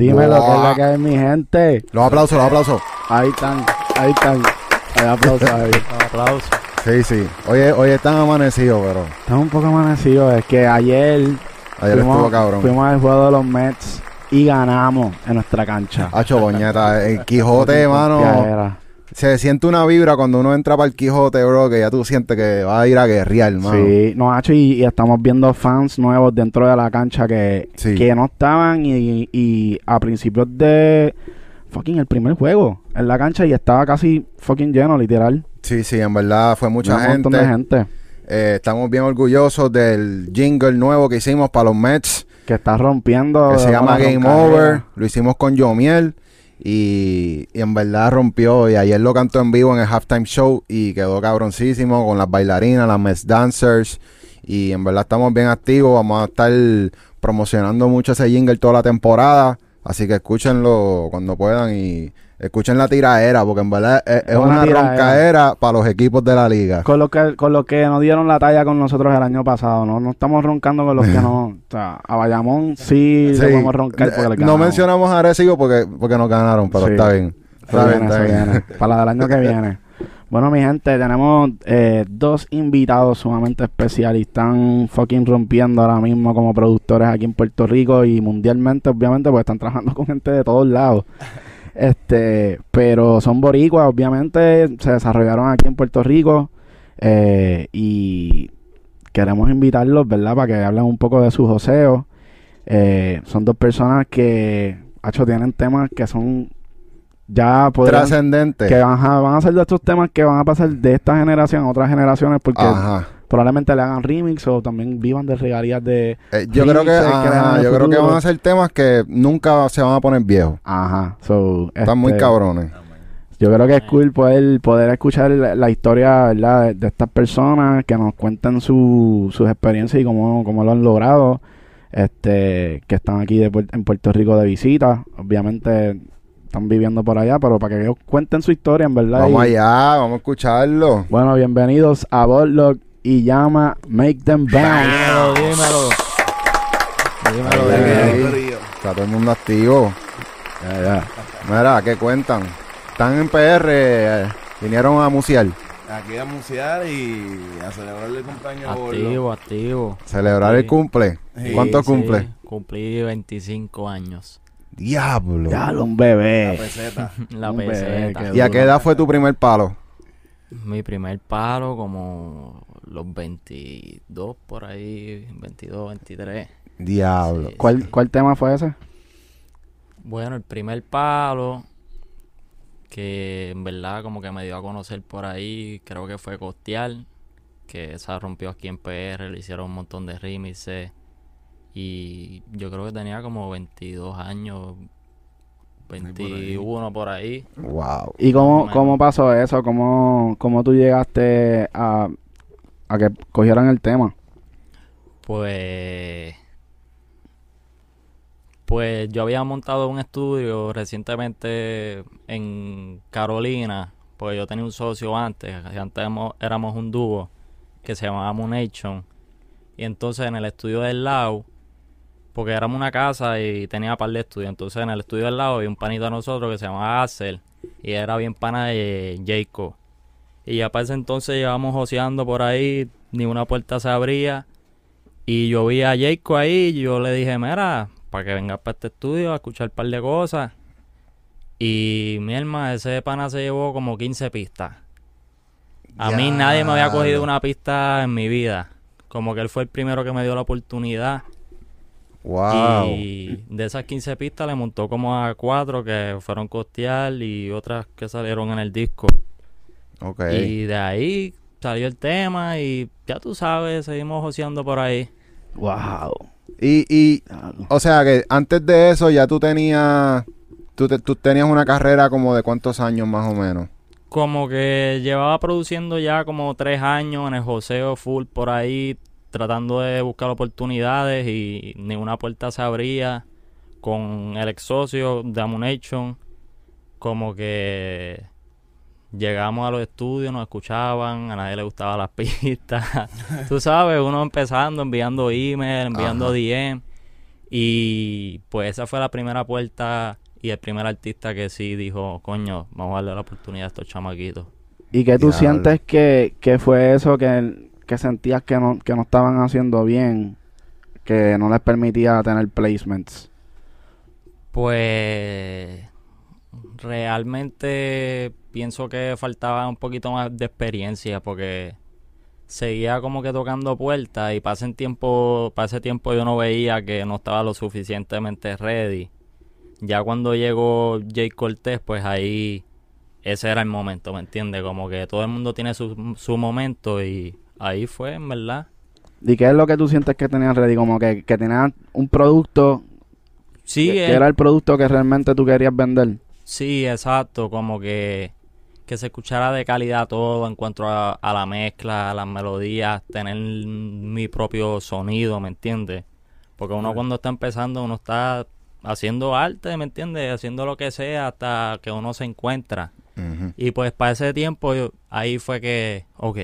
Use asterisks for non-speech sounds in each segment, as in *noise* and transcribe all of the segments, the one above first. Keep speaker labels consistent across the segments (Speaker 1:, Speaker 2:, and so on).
Speaker 1: Dime lo que es la que hay, mi gente.
Speaker 2: Los aplausos, los aplausos.
Speaker 1: Ahí están, ahí están. Hay aplausos ahí. *laughs*
Speaker 3: Un aplauso.
Speaker 2: Sí, sí. Hoy, hoy están amanecidos, pero
Speaker 1: Estamos un poco amanecidos. Es que ayer,
Speaker 2: ayer estuvo cabrón.
Speaker 1: fuimos al juego de los Mets y ganamos en nuestra cancha.
Speaker 2: Hacho, boñeta. El Quijote,
Speaker 1: Ya
Speaker 2: mano. Se siente una vibra cuando uno entra para el Quijote, bro, que ya tú sientes que va a ir a guerrear, mano.
Speaker 1: Sí, no, Hacho, y, y estamos viendo fans nuevos dentro de la cancha que,
Speaker 2: Sí.
Speaker 1: que no estaban y, y a principios de fucking el primer juego en la cancha y estaba casi fucking lleno, literal.
Speaker 2: Sí, sí, en verdad fue mucha
Speaker 1: Un
Speaker 2: gente.
Speaker 1: montón de gente
Speaker 2: Eh, estamos bien orgullosos del jingle nuevo que hicimos para los Mets,
Speaker 1: que está rompiendo.
Speaker 2: que se llama Game. Over. Lo hicimos con Yomiel y, en verdad rompió. Y ayer lo cantó en vivo en el halftime show y quedó cabroncísimo con las bailarinas, las Mets Dancers. Y en verdad estamos bien activos. Vamos a estar promocionando mucho ese jingle toda la temporada. Así que escúchenlo cuando puedan y escuchen la tiraera, porque en verdad es,
Speaker 1: una
Speaker 2: roncaera para los equipos de la liga.
Speaker 1: Con lo que con lo que nos dieron la talla con nosotros el año pasado, ¿no? No estamos roncando con los que no. *laughs* O sea, a Bayamón sí,
Speaker 2: Sí.
Speaker 1: podemos roncar porque le
Speaker 2: no
Speaker 1: ganamos.
Speaker 2: mencionamos a Arecibo porque, porque nos ganaron, pero
Speaker 1: Sí.
Speaker 2: está bien. Está bien, está bien.
Speaker 1: viene. Para la del año que *laughs* viene. Bueno, mi gente, tenemos eh, dos invitados sumamente especiales. Están fucking rompiendo ahora mismo como productores aquí en Puerto Rico y mundialmente, obviamente, porque están trabajando con gente de todos lados. Este, pero son boricuas, obviamente, se desarrollaron aquí en Puerto Rico eh, y queremos invitarlos, ¿verdad? Para que hablen un poco de sus joseos. Eh, son dos personas que, hacho, tienen temas que son ya
Speaker 2: Trascendente.
Speaker 1: que van a, van a ser de estos temas que van a pasar de esta generación a otras generaciones porque
Speaker 2: Ajá.
Speaker 1: probablemente le hagan remix o también vivan de regalías de
Speaker 2: Eh, yo creo que, ajá, yo creo que van a ser temas que nunca se van a poner viejos.
Speaker 1: ajá so,
Speaker 2: Están muy
Speaker 1: este,
Speaker 2: cabrones.
Speaker 1: yo creo que es cool poder poder escuchar la, la historia ¿verdad? De, de estas personas que nos cuentan su, sus experiencias y cómo, cómo lo han logrado este que están aquí de, en Puerto Rico de visita obviamente están viviendo por allá pero para que ellos cuenten su historia en verdad
Speaker 2: Vamos
Speaker 1: y-
Speaker 2: allá, vamos a escucharlo.
Speaker 1: Bueno, bienvenidos a Borlock y llama Make Them Bounce.
Speaker 3: Dímelo, dímelo. Dímelo,
Speaker 2: Ahí,
Speaker 3: dímelo.
Speaker 2: ahí. Está todo el mundo activo.
Speaker 1: Ya, ya.
Speaker 2: Mira, ¿qué cuentan? Están en PR, eh, vinieron a musear,
Speaker 4: Aquí a musear y a celebrar el cumpleaños Borlo.
Speaker 3: Activo, activo.
Speaker 2: celebrar el cumple.
Speaker 4: Sí,
Speaker 2: ¿Cuánto
Speaker 3: Sí,
Speaker 2: cumple?
Speaker 3: Cumplí 25 años.
Speaker 2: Diablo.
Speaker 1: Ya, un
Speaker 4: La
Speaker 1: bebé.
Speaker 4: peseta. *laughs*
Speaker 3: La
Speaker 1: Un bebé,
Speaker 3: peseta.
Speaker 1: qué
Speaker 2: ¿Y a qué edad fue tu primer palo?
Speaker 3: Mi primer palo como los 22 por ahí, 22, 23.
Speaker 2: Diablo.
Speaker 3: Sí,
Speaker 1: ¿Cuál,
Speaker 3: sí.
Speaker 1: ¿Cuál tema fue ese?
Speaker 3: Bueno, el primer palo que en verdad como que me dio a conocer por ahí, creo que fue Costial, que esa rompió aquí en PR, le hicieron un montón de remixes y yo creo que tenía como 22 años, 21 por ahí.
Speaker 2: Wow.
Speaker 1: ¿Y cómo, cómo pasó eso? ¿Cómo, ¿Cómo tú llegaste a, a que cogieran el tema?
Speaker 3: Pues pues yo había montado un estudio recientemente en Carolina, porque yo tenía un socio antes, antes éramos, éramos un dúo que se llamaba Moonation. Y entonces en el estudio del lado, porque éramos una casa y tenía par de estudios, entonces en el estudio del lado había un panito de nosotros que se llamaba Axel y era bien pana de Jacob. Y ya para ese entonces llevamos joseando por ahí, ni una puerta se abría. Y yo vi a Jacob ahí y yo le dije, mira, para que vengas para este estudio a escuchar un par de cosas. Y mi hermano, ese pana se llevó como 15 pistas. A mí nadie me había cogido una pista en mi vida. Como que él fue el primero que me dio la oportunidad.
Speaker 2: Wow.
Speaker 3: Y de esas 15 pistas le montó como a cuatro que fueron costear y otras que salieron en el disco.
Speaker 2: Ok.
Speaker 3: Y de ahí salió el tema y ya tú sabes, seguimos joseando por ahí.
Speaker 1: Wow.
Speaker 2: Y, y, o sea que antes de eso ya tú tenías, tú, te- tú tenías una carrera como de cuántos años más o menos.
Speaker 3: Como que llevaba produciendo ya como tres años en el joseo full por ahí, tratando de buscar oportunidades y ninguna puerta se abría. Con el ex socio de Amunation, como que llegamos a los estudios, nos escuchaban, a nadie le gustaban las *laughs* pistas. Tú sabes, uno empezando, enviando email, enviando
Speaker 2: Ajá.
Speaker 3: DM. Y pues esa fue la primera puerta y el primer artista que sí dijo, coño, vamos a darle la oportunidad a estos chamaquitos.
Speaker 1: ¿Y que tú
Speaker 2: Diablo.
Speaker 1: sientes que, que fue eso que, que sentías que no, que no estaban haciendo bien? Que no les permitía tener placements.
Speaker 3: Pues realmente pienso que faltaba un poquito más de experiencia porque seguía como que tocando puertas y pasa tiempo, para ese tiempo yo no veía que no estaba lo suficientemente ready. Ya cuando llegó Jay Cortés, pues ahí ese era el momento, ¿me entiendes? Como que todo el mundo tiene su, su momento y ahí fue, en verdad.
Speaker 1: ¿Y qué es lo que tú sientes que tenían ready? Como que, que tenían un producto
Speaker 3: Sí,
Speaker 1: que,
Speaker 3: eh,
Speaker 1: que era el producto que realmente tú querías vender.
Speaker 3: Sí, exacto, como que, que se escuchara de calidad todo en cuanto a, a la mezcla, a las melodías, tener mi propio sonido, ¿me entiendes? Porque uno cuando está empezando, uno está haciendo arte, ¿me entiendes? Haciendo lo que sea hasta que uno se encuentra. Y pues para ese tiempo, yo- ahí fue que, ok,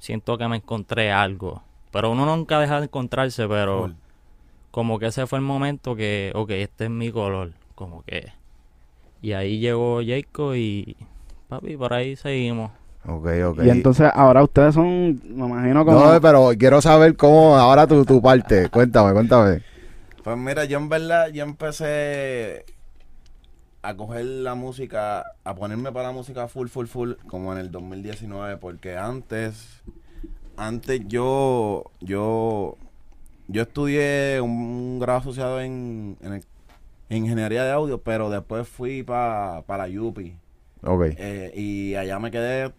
Speaker 3: siento que me encontré algo. Pero uno nunca deja de encontrarse, pero como que ese fue el momento que, ok, este es mi color, como que... Y ahí llegó Jacob y, papi, por ahí seguimos.
Speaker 2: Ok, ok.
Speaker 1: Y entonces ahora ustedes son, me imagino como...
Speaker 2: No, pero quiero saber cómo ahora tu, tu parte. Cuéntame, cuéntame.
Speaker 4: Pues mira, yo en verdad, yo empecé a coger la música, a ponerme para la música full, full, full, como en el 2019, porque antes, antes yo, yo, yo estudié un grado asociado en, en, el- en ingeniería de audio, pero después fui para la UPI.
Speaker 2: Ok.
Speaker 4: Eh, y allá me quedé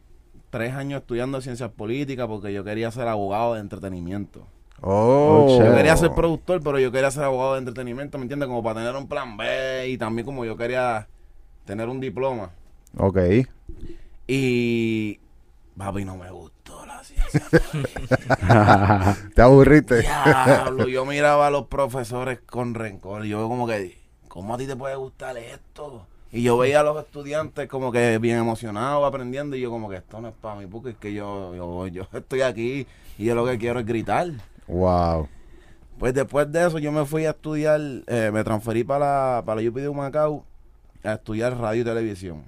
Speaker 4: tres años estudiando ciencias políticas porque yo quería ser abogado de entretenimiento.
Speaker 2: Oh,
Speaker 1: Oh,
Speaker 4: Yo quería ser productor, pero yo quería ser abogado de entretenimiento, ¿me entiendes? Como para tener un plan B y también como yo quería tener un diploma.
Speaker 2: Ok.
Speaker 4: Y... Papi, no me gustó la ciencia. *laughs*
Speaker 2: ¿Te aburriste?
Speaker 4: Diablo, yo miraba a los profesores con rencor. Y yo como que, ¿cómo a ti te puede gustar esto? Y yo veía a los estudiantes como que bien emocionados aprendiendo. Y yo como que esto no es para mí, porque es que yo, yo, yo estoy aquí y yo lo que quiero es gritar.
Speaker 2: Wow.
Speaker 4: Pues después de eso yo me fui a estudiar, eh, me transferí para la, para la UP de Humacao a estudiar radio y televisión.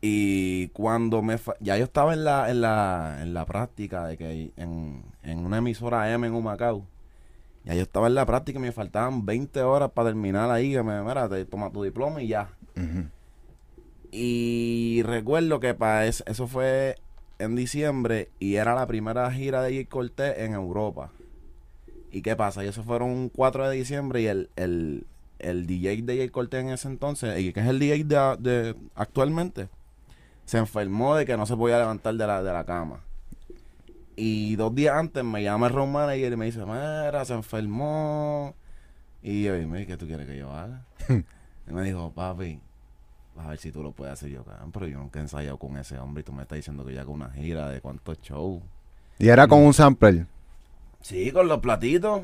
Speaker 4: Y cuando me fa- ya yo estaba en la, en la, en la práctica de que en, en una emisora M en Humacao, ya yo estaba en la práctica y me faltaban 20 horas para terminar ahí, que me, mira, te toma tu diploma y ya. Y recuerdo que para eso, eso fue en diciembre y era la primera gira de Jay Cortés en Europa. ¿Y qué pasa? Y eso fueron un 4 de diciembre y el, el, el DJ de Jay Cortés en ese entonces, y que es el DJ de, de actualmente, se enfermó de que no se podía levantar de la, de la cama. Y dos días antes me llama el road manager y me dice, mira, se enfermó. Y yo, dime, ¿qué tú quieres que yo haga? *laughs* y me dijo, papi, a ver si tú lo puedes hacer yo, cabrón. Pero yo nunca he ensayado con ese hombre y tú me estás diciendo que ya con una gira de cuántos shows.
Speaker 2: Y era con un sampler.
Speaker 4: Sí, con los platitos.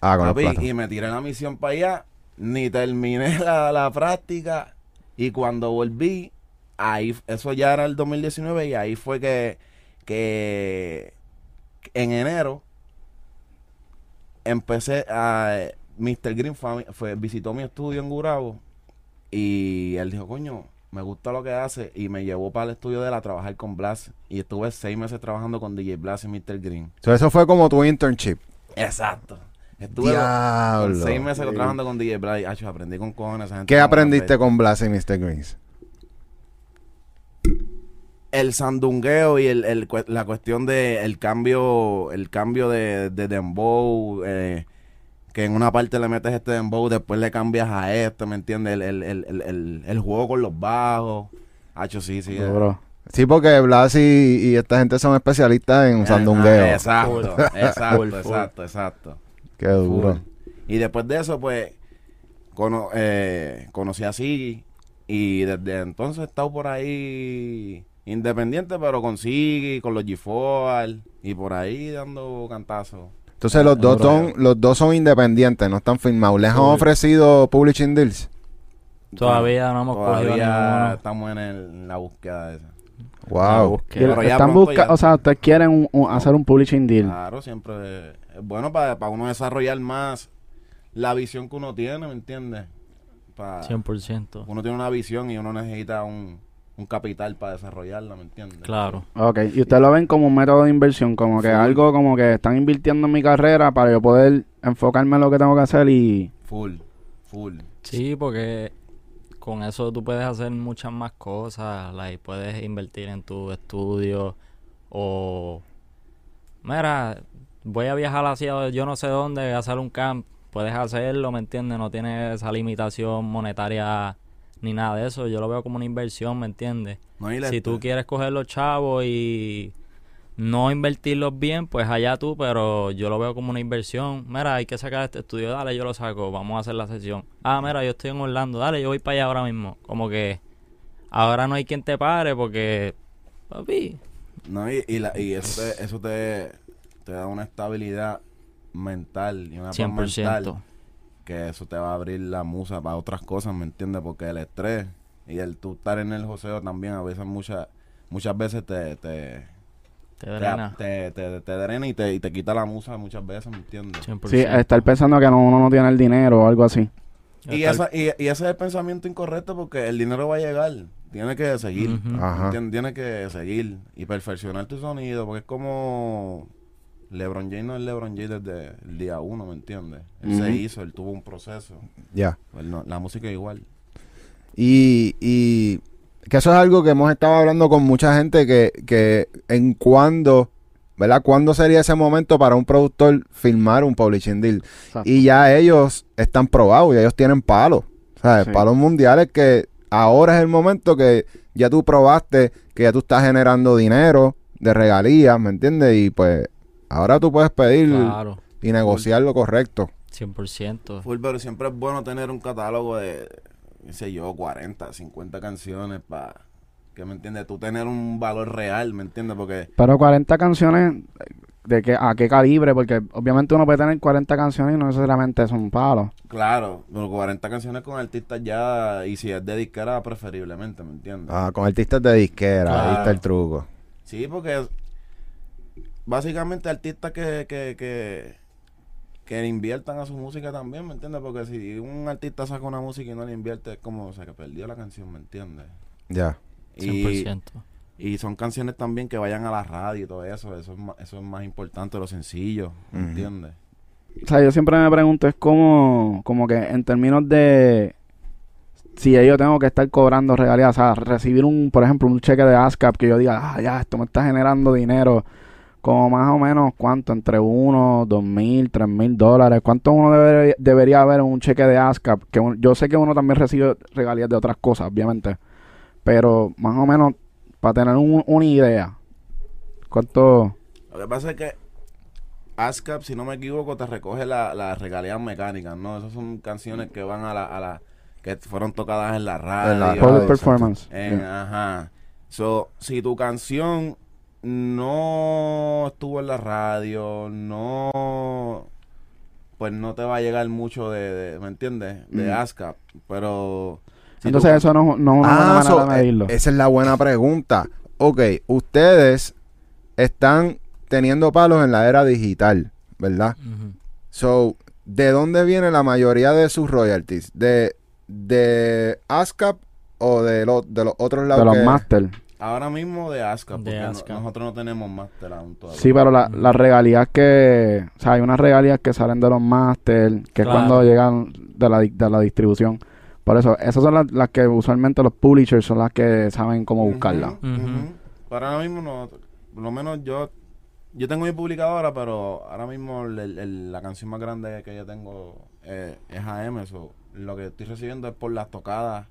Speaker 2: Ah, con
Speaker 4: papi,
Speaker 2: los platos.
Speaker 4: y me tiré la misión para allá. Ni terminé *laughs* la, la práctica. Y cuando volví, ahí, eso ya era el 2019 y ahí fue que, que en enero empecé a... Mr. Green fue, fue- visitó mi estudio en Gurabo y él dijo, coño, me gusta lo que hace y me llevó para el estudio de él a trabajar con Blas y estuve seis meses trabajando con DJ Blas y Mr. Green.
Speaker 2: So, eso fue como tu internship.
Speaker 4: Exacto. Estuve
Speaker 2: Diablo.
Speaker 4: seis meses
Speaker 2: Sí.
Speaker 4: trabajando con DJ Blas y acho, aprendí con cojones. esa gente
Speaker 2: ¿Qué aprendiste con Blas y Mr. Greens?
Speaker 4: el sandungueo y el, el la cuestión de el cambio el cambio de, de dembow eh, que en una parte le metes este dembow después le cambias a este me entiendes el, el, el, el, el- el juego con los bajos Hacho, sí sí
Speaker 1: Duro.
Speaker 2: Sí, porque Blas y, y esta gente son especialistas en
Speaker 4: Eh,
Speaker 2: sandungueo.
Speaker 4: ah, exacto
Speaker 3: Full.
Speaker 4: exacto *laughs*
Speaker 3: Full, full.
Speaker 4: exacto exacto
Speaker 2: Qué duro.
Speaker 4: Full. y después de eso pues cono- eh, conocí a Siggy y desde entonces he estado por ahí independiente pero con Siggy con los G4 y por ahí dando cantazos
Speaker 2: Entonces los dos son los dos son independientes, no están firmados. ¿Les han ofrecido publishing deals?
Speaker 3: Todavía no hemos cogido
Speaker 4: Todavía
Speaker 3: ninguno.
Speaker 4: estamos en, el- en la búsqueda de esa.
Speaker 2: Wow.
Speaker 3: búsqueda.
Speaker 4: Pero ya
Speaker 1: Están
Speaker 4: pronto
Speaker 1: busca
Speaker 4: ya-
Speaker 1: o sea, ustedes quieren un- un- hacer un publishing deal.
Speaker 4: Claro, siempre es bueno para, para uno desarrollar más la visión que uno tiene, ¿me entiendes? Pa-
Speaker 3: 100%.
Speaker 4: uno tiene una visión y uno necesita un, un capital para desarrollarla, ¿me entiendes?
Speaker 3: Claro.
Speaker 1: Ok, y ustedes lo ven como un método de inversión, como que
Speaker 4: Full.
Speaker 1: algo como que están invirtiendo en mi carrera para yo poder enfocarme en lo que tengo que hacer y...
Speaker 4: Full, full.
Speaker 3: Sí, porque con eso tú puedes hacer muchas más cosas. Like, puedes invertir en tu estudio o... Mira, voy a viajar hacia yo no sé dónde a hacer un camp. Puedes hacerlo, ¿me entiendes? No tienes esa limitación monetaria ni nada de eso. Yo lo veo como una inversión, ¿me entiendes?
Speaker 4: No,
Speaker 3: Si tú quieres coger los chavos y no invertirlos bien, pues allá tú, pero yo lo veo como una inversión. Mira, hay que sacar este estudio, dale, yo lo saco, vamos a hacer la sesión. Ah, mira, yo estoy en Orlando, dale, yo voy para allá ahora mismo. Como que ahora no hay quien te pare porque, papi,
Speaker 4: No, y, y, la- y eso, te, eso te, te da una estabilidad mental y una paz
Speaker 3: 100%.
Speaker 4: mental que eso te va a abrir la musa para otras cosas, ¿me entiendes? Porque el estrés y el tú estar en el joseo también a veces muchas muchas veces te te,
Speaker 3: te drena.
Speaker 4: te, te- te drena y te, y te quita la musa muchas veces, ¿me entiendes?
Speaker 3: 100%.
Speaker 1: Sí, estar pensando que no, uno no tiene el dinero o algo así.
Speaker 4: Y,
Speaker 3: Estar-
Speaker 4: esa, y, y ese es el pensamiento incorrecto porque el dinero va a llegar. Tiene que seguir. Tiene que seguir y perfeccionar tu sonido porque es como LeBron James no es LeBron James desde el día uno, ¿me entiendes? Él se hizo, él tuvo un proceso.
Speaker 2: Ya.
Speaker 4: No- la música es igual.
Speaker 2: Y, y que eso es algo que hemos estado hablando con mucha gente que, que en cuándo, ¿verdad? ¿Cuándo sería ese momento para un productor filmar un publishing deal? Y ya ellos están probados, ya ellos tienen palos, ¿sabes?
Speaker 1: Sí.
Speaker 2: Palos mundiales que ahora es el momento que ya tú probaste que ya tú estás generando dinero de regalías, ¿me entiendes? Y pues ahora tú puedes pedir
Speaker 3: Claro,
Speaker 2: y negociar lo correcto.
Speaker 3: 100%.
Speaker 4: Full, pero siempre es bueno tener un catálogo de, qué sé yo, 40, 50 canciones para, que me entiendes, tú tener un valor real, ¿me entiendes? Porque
Speaker 1: Pero 40 canciones, ¿de qué, ¿a qué calibre? Porque obviamente uno puede tener 40 canciones y no necesariamente son palos.
Speaker 4: Claro, pero 40 canciones con artistas ya, y si es de disquera, preferiblemente, ¿me entiendes?
Speaker 2: Ah, con artistas de disquera, ahí está el truco.
Speaker 4: Sí, porque básicamente artistas que, que, que, que le inviertan a su música también, ¿me entiendes? Porque si un artista saca una música y no le invierte, es como, o sea, que perdió la canción, ¿me entiendes?
Speaker 2: Ya.
Speaker 4: Y,
Speaker 3: 100%.
Speaker 4: y son canciones también que vayan a la radio y todo eso, eso es más, eso es más importante, lo sencillo, ¿me entiendes?
Speaker 1: O sea, yo siempre me pregunto, es como, como que en términos de si yo tengo que estar cobrando regalías, o sea, recibir un, por ejemplo, un cheque de ASCAP que yo diga, ah, ya, esto me está generando dinero, como más o menos, ¿cuánto? Entre uno, dos mil, tres mil dólares, ¿cuánto uno debe- debería haber en un cheque de ASCAP? Que un- yo sé que uno también recibe regalías de otras cosas, obviamente, pero más o menos, para tener un- una idea, ¿cuánto?
Speaker 4: Lo que pasa es que ASCAP, si no me equivoco, te recoge la- las regalías mecánicas, ¿no? Esas son canciones que van a la, a la que fueron tocadas en la radio.
Speaker 2: En la radio,
Speaker 1: performance.
Speaker 4: En-
Speaker 1: Yeah.
Speaker 4: Ajá. So, si tu canción no estuvo en la radio, no, pues no te va a llegar mucho de, de- ¿me entiendes? De
Speaker 1: Mm.
Speaker 4: ASCAP. Pero si
Speaker 1: Entonces eso no, no es una buena
Speaker 2: Ah, so,
Speaker 1: manera de medirlo.
Speaker 2: eh, esa es la buena pregunta. Ok, ustedes están teniendo palos en la era digital, ¿verdad? So, ¿de dónde viene la mayoría de sus royalties? ¿De, de ASCAP o de, lo- de los otros lados?
Speaker 1: de los
Speaker 2: que-
Speaker 1: master.
Speaker 4: Ahora mismo de
Speaker 3: De
Speaker 4: porque no- nosotros no tenemos máster aún todavía.
Speaker 1: Sí, pero la- las regalías que... O sea, hay unas regalías que salen de los master, que es cuando llegan de la, de la distribución. Por eso, esas son las, las que usualmente los publishers son las que saben cómo buscarla.
Speaker 4: Ujú. Pero ahora mismo no, por lo menos yo, yo tengo mi publicadora, pero ahora mismo el- el- el- la canción más grande que yo tengo eh, es AM, eso. Lo que estoy recibiendo es por las tocadas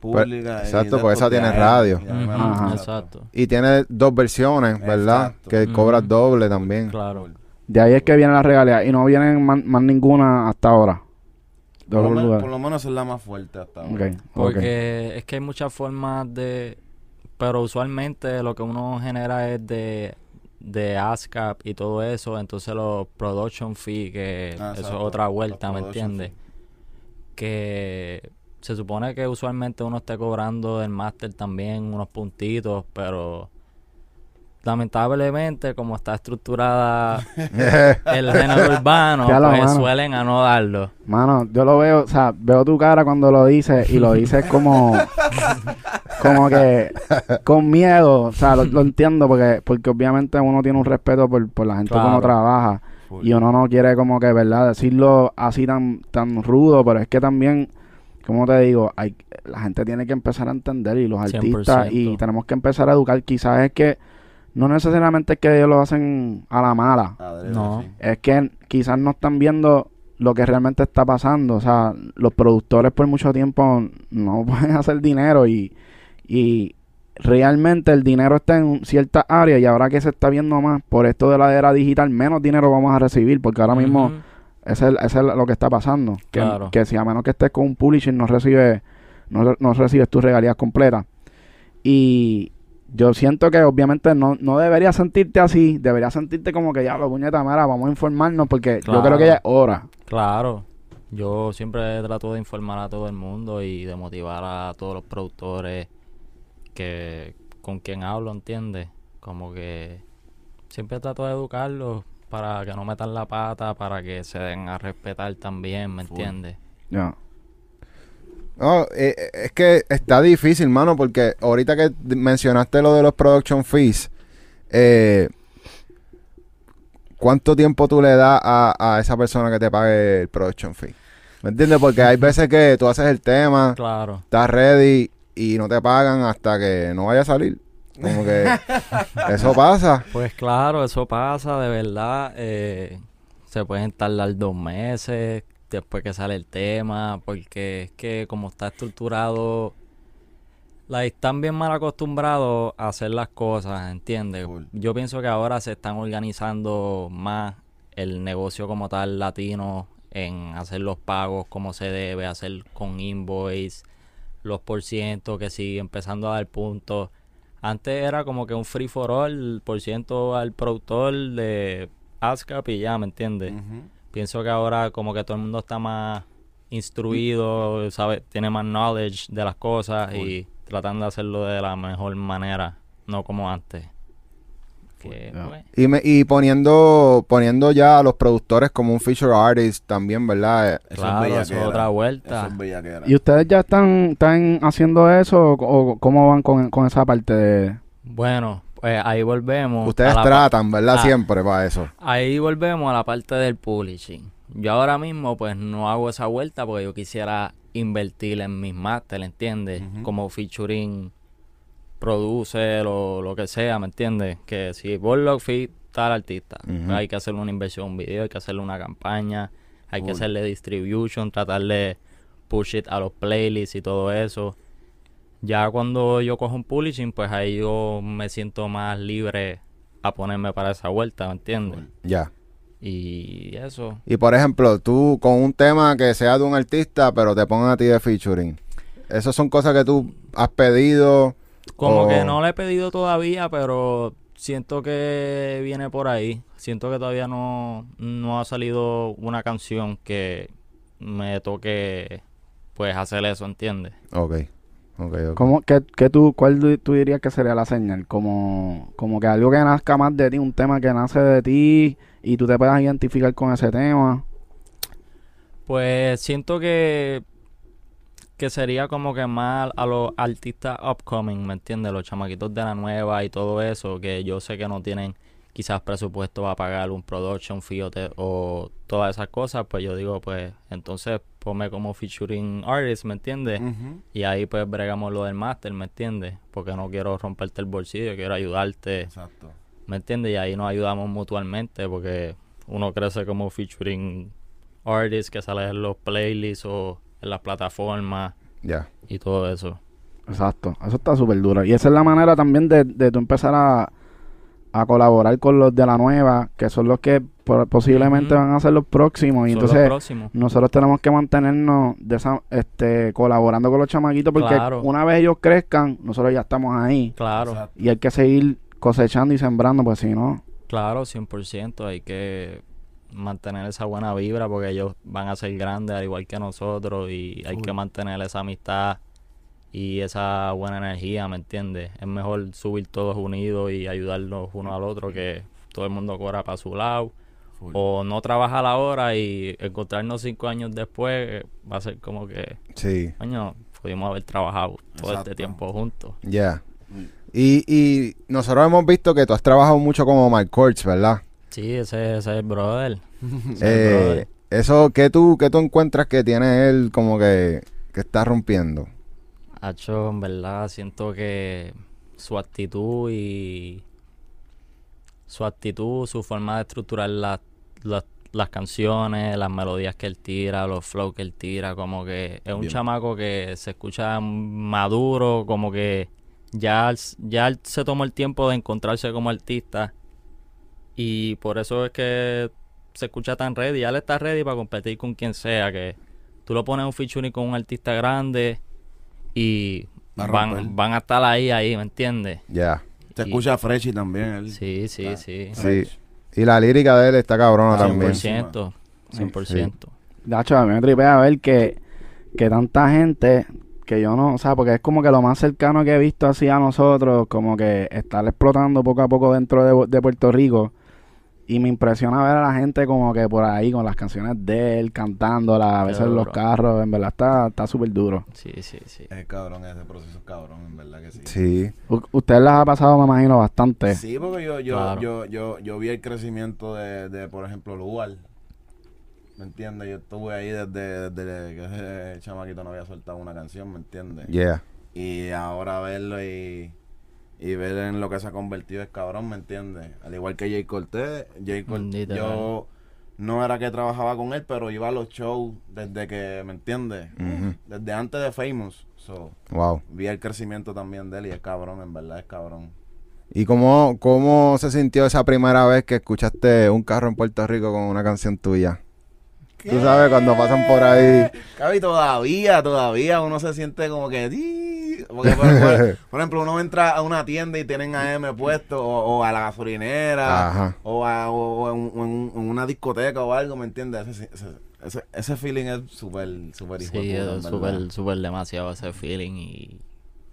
Speaker 4: públicas. y
Speaker 2: exacto, porque esa tiene radio.
Speaker 3: Exacto.
Speaker 2: Y tiene dos versiones, ¿verdad?
Speaker 4: Exacto.
Speaker 2: Que
Speaker 3: Ujú.
Speaker 2: cobras doble también.
Speaker 3: Claro.
Speaker 1: De ahí es que vienen las regalías y no vienen más, más ninguna hasta ahora. De
Speaker 4: Por lo, menos, por lo menos es la más fuerte hasta ahora.
Speaker 3: Porque es que hay muchas formas de... Pero usualmente lo que uno genera es de, de ASCAP y todo eso. Entonces los production fee, que
Speaker 4: Ah,
Speaker 3: eso es otra vuelta, ¿me entiendes? Que se supone que usualmente uno esté cobrando del máster también unos puntitos, pero lamentablemente, como está estructurada *laughs* el género urbano, pues
Speaker 1: mano.
Speaker 3: suelen a no darlo.
Speaker 1: Mano, yo lo veo, o sea, veo tu cara cuando lo dices y lo dices como, como que con miedo, o sea, lo, lo entiendo porque, porque obviamente uno tiene un respeto por, por la gente que uno
Speaker 3: Claro.
Speaker 1: trabaja
Speaker 4: Full.
Speaker 1: y uno no quiere como que, ¿verdad? Decirlo así tan, tan rudo, pero es que también, como te digo, hay, la gente tiene que empezar a entender y los artistas y
Speaker 3: 100%.
Speaker 1: tenemos que empezar a educar, quizás es que no necesariamente es que ellos lo hacen a la mala,
Speaker 3: No.
Speaker 4: sí.
Speaker 1: es que quizás no están viendo lo que realmente está pasando. O sea, los productores por mucho tiempo no *laughs* pueden hacer dinero y, y realmente el dinero está en ciertas áreas y ahora que se está viendo más por esto de la era digital, menos dinero vamos a recibir porque ahora mismo. Ese es, ese es lo que está pasando. Que,
Speaker 3: Claro.
Speaker 1: que si a menos que estés con un publisher no recibes no, no recibes tus regalías completas. Y yo siento que obviamente no, no deberías sentirte así, deberías sentirte como que ya lo puñeta, mira, vamos a informarnos porque yo creo que ya es hora.
Speaker 3: Claro. Yo siempre trato de informar a todo el mundo y de motivar a todos los productores que con quien hablo, ¿entiendes? Como que siempre trato de educarlos para que no metan la pata, para que se den a respetar también, ¿me entiendes?
Speaker 1: Ya.
Speaker 2: No, eh, eh, es que está difícil, mano, porque ahorita que mencionaste lo de los production fees, eh, ¿cuánto tiempo tú le das a, a esa persona que te pague el production fee? ¿Me entiendes? Porque hay veces que tú haces el tema,
Speaker 3: Claro.
Speaker 2: estás ready y no te pagan hasta que no vaya a salir. Como que eso pasa.
Speaker 3: Pues claro, eso pasa, de verdad. eh, se pueden tardar dos meses después que sale el tema, porque es que como está estructurado, la, están bien mal acostumbrados a hacer las cosas, ¿entiendes? Yo pienso que ahora se están organizando más el negocio como tal latino en hacer los pagos como se debe, hacer con invoice, los por ciento, que sí, empezando a dar puntos. Antes era como que un free for all, por ciento al productor de ASCAP y ya, ¿me entiendes? Pienso que ahora como que todo el mundo está más instruido, sabe, tiene más knowledge de las cosas y tratando de hacerlo de la mejor manera, no como antes. Que, pues,
Speaker 2: Y, me- y poniendo poniendo ya a los productores como un feature artist también, ¿verdad? Eh,
Speaker 4: Eso
Speaker 3: claro,
Speaker 4: es
Speaker 3: eso es otra vuelta.
Speaker 4: Eso es bellaquera.
Speaker 1: ¿Y ustedes ya están, están haciendo eso o, o cómo van con, con esa parte de...
Speaker 3: Bueno, pues ahí volvemos.
Speaker 2: Ustedes
Speaker 3: a la pa-
Speaker 2: tratan, ¿verdad?
Speaker 3: Ah.
Speaker 2: Siempre para eso.
Speaker 3: Ahí volvemos a la parte del publishing. Yo ahora mismo pues no hago esa vuelta porque yo quisiera invertir en mis máster, ¿entiendes?
Speaker 4: Ujú.
Speaker 3: Como featuring producer o lo que sea, ¿me entiendes? Que si Borlock fit tal artista, hay que hacerle una inversión un video, hay que hacerle una campaña, hay que hacerle distribution, tratar de push it a los playlists y todo eso. Ya cuando yo cojo un publishing, pues ahí yo me siento más libre a ponerme para esa vuelta, ¿me entiendes?
Speaker 2: Ya.
Speaker 3: Y eso.
Speaker 2: Y por ejemplo, tú con un tema que sea de un artista, pero te pongan a ti de featuring. Esas son cosas que tú has pedido.
Speaker 3: Como
Speaker 2: o-
Speaker 3: que no le he pedido todavía, pero siento que viene por ahí. Siento que todavía no, no ha salido una canción que me toque pues hacer eso, ¿entiendes?
Speaker 2: Ok. Ok, ok.
Speaker 1: ¿Cómo, qué, qué tú, ¿Cuál tú dirías que sería la señal? Como, como que algo que nazca más de ti, un tema que nace de ti y tú te puedas identificar con ese tema.
Speaker 3: Pues siento que que sería como que más a los artistas upcoming, ¿me entiendes? Los chamaquitos de la nueva y todo eso, que yo sé que no tienen quizás presupuesto para pagar un production fee o, te- o todas esas cosas, pues yo digo, pues entonces ponme como featuring artist, ¿me entiendes? Y ahí pues bregamos lo del máster, ¿me entiendes? Porque no quiero romperte el bolsillo, quiero ayudarte,
Speaker 4: Exacto.
Speaker 3: ¿me entiendes? Y ahí nos ayudamos mutuamente porque uno crece como featuring artist que sale en los playlists o en las plataformas
Speaker 2: Ya.
Speaker 3: y todo eso.
Speaker 1: Exacto, eso está súper duro. Y esa es la manera también de, de tú empezar a, a colaborar con los de la nueva, que son los que po- posiblemente van a ser los próximos. Y
Speaker 3: Son los
Speaker 1: entonces
Speaker 3: próximos.
Speaker 1: nosotros tenemos que mantenernos de esa, este, colaborando con los chamaquitos porque
Speaker 3: Claro.
Speaker 1: una vez ellos crezcan, nosotros ya estamos ahí.
Speaker 3: Claro,
Speaker 4: Exacto.
Speaker 1: Y hay que seguir cosechando y sembrando, pues si no,
Speaker 3: claro, 100%. Hay que mantener esa buena vibra porque ellos van a ser grandes al igual que nosotros y hay que mantener esa amistad y esa buena energía, ¿me entiendes? Es mejor subir todos unidos y ayudarnos uno al otro que todo el mundo corra para su lado. O no trabajar ahora y encontrarnos cinco años después eh, va a ser como que,
Speaker 2: Sí,
Speaker 3: coño, pudimos haber trabajado todo
Speaker 4: Exacto.
Speaker 3: este tiempo juntos.
Speaker 2: ya. Y, y nosotros hemos visto que tú has trabajado mucho como Mark Corts, ¿verdad?
Speaker 3: Sí, ese, ese es el brother. *laughs*
Speaker 2: Eh, eso, ¿qué tú, ¿qué tú encuentras que tiene él como que, que está rompiendo?
Speaker 3: Hacho, en verdad, siento que su actitud y su actitud, su forma de estructurar las, las, las canciones, las melodías que él tira, los flows que él tira, como que es un
Speaker 4: Bien.
Speaker 3: chamaco que se escucha maduro, como que ya, ya se tomó el tiempo de encontrarse como artista y por eso es que se escucha tan ready, ya él está ready para competir con quien sea, que tú lo pones un featuring con un artista grande y
Speaker 4: a
Speaker 3: van, van a estar ahí, ahí, ¿me entiendes?
Speaker 2: Ya.
Speaker 4: Se
Speaker 3: Y-
Speaker 4: escucha Freshy también. Él.
Speaker 3: Sí, sí,
Speaker 4: Ah,
Speaker 3: sí.
Speaker 2: Sí. Y la lírica de él está cabrona
Speaker 4: Ah,
Speaker 2: también.
Speaker 3: 100%. 100%.
Speaker 1: Nacho, a mí me tripea ver que, que tanta gente que yo no, o sea, porque es como que lo más cercano que he visto así a nosotros, como que estar explotando poco a poco dentro de, de Puerto Rico. Y me impresiona ver a la gente como que por ahí con las canciones de él, cantándolas, a veces en los carros, en verdad está está súper duro.
Speaker 3: Sí, sí, sí.
Speaker 4: Es cabrón, ese proceso es cabrón, en verdad que sí.
Speaker 2: Sí.
Speaker 1: U- Ustedes las ha pasado, me imagino, bastante.
Speaker 4: Sí, porque yo, yo,
Speaker 3: Claro.
Speaker 4: yo, yo, yo vi el crecimiento de, de por ejemplo, Lugar. ¿Me entiendes? Yo estuve ahí desde, desde que ese chamaquito no había soltado una canción, ¿me entiendes?
Speaker 2: Yeah.
Speaker 4: Y ahora verlo y, y ver en lo que se ha convertido es cabrón, ¿me entiendes? Al igual que Jay Cortés, Jay Cortés,
Speaker 3: Literal.
Speaker 4: yo no era que trabajaba con él, pero iba a los shows desde que, ¿me entiendes? Desde antes de Famous. So,
Speaker 2: Wow.
Speaker 4: vi el crecimiento también de él y es cabrón, en verdad es cabrón.
Speaker 2: ¿Y cómo, cómo se sintió esa primera vez que escuchaste un carro en Puerto Rico con una canción tuya? Tú sabes, cuando pasan por ahí.
Speaker 4: Cabi, todavía, todavía uno se siente como que... Por, por- *laughs* por ejemplo, uno entra a una tienda y tienen AM puesto, o, o a la gasolinera, o, a, o, o en, o en- en una discoteca o algo, ¿me entiendes? Ese, ese, ese, ese feeling es súper, súper
Speaker 3: Sí, es súper, súper demasiado ese feeling y...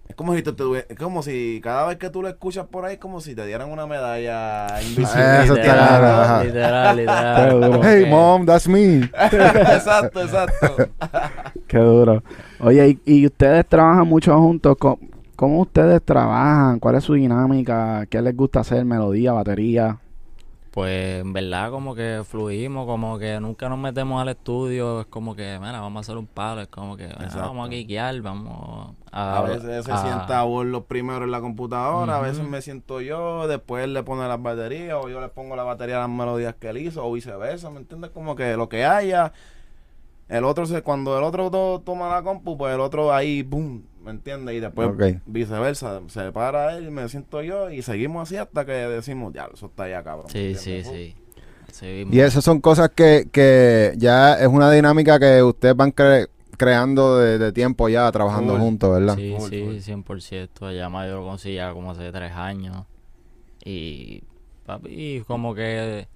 Speaker 4: Es como si te es como si cada vez que tú lo escuchas por ahí, es como si te dieran una medalla invisible.
Speaker 2: Eso está
Speaker 3: literal, literal, literal.
Speaker 2: Hey, mom, that's me. *laughs*
Speaker 4: exacto, exacto. *laughs*
Speaker 1: Qué duro. Oye, y, y ustedes trabajan mucho juntos. ¿Cómo, cómo ustedes trabajan? ¿Cuál es su dinámica? ¿Qué les gusta hacer? ¿Melodía, batería?
Speaker 3: Pues en verdad como que fluimos, como que nunca nos metemos al estudio, es como que, mira, vamos a hacer un palo, es como que, mira,
Speaker 4: Exacto.
Speaker 3: vamos a quiquear, vamos a...
Speaker 4: A veces se
Speaker 3: a-
Speaker 4: sienta Word los primeros en la computadora, a veces me siento yo, después él le pone las baterías, o yo le pongo la batería a las melodías que él hizo, o viceversa, ¿me entiendes? Como que lo que haya, el otro se, cuando el otro to- toma la compu, pues el otro ahí, boom, ¿me entiendes? Y después
Speaker 2: Ok.
Speaker 4: viceversa, se para él, me siento yo, y seguimos así hasta que decimos, ya, eso está ya cabrón.
Speaker 3: Sí,
Speaker 4: ¿me
Speaker 3: sí, sí. Mismo.
Speaker 2: Y esas son cosas que, que ya es una dinámica que ustedes van cre- creando de, de tiempo ya trabajando juntos, ¿verdad?
Speaker 3: Sí, sí,
Speaker 4: full.
Speaker 3: 100%. Ya más yo lo conocí ya como hace tres años. Y, papi, como que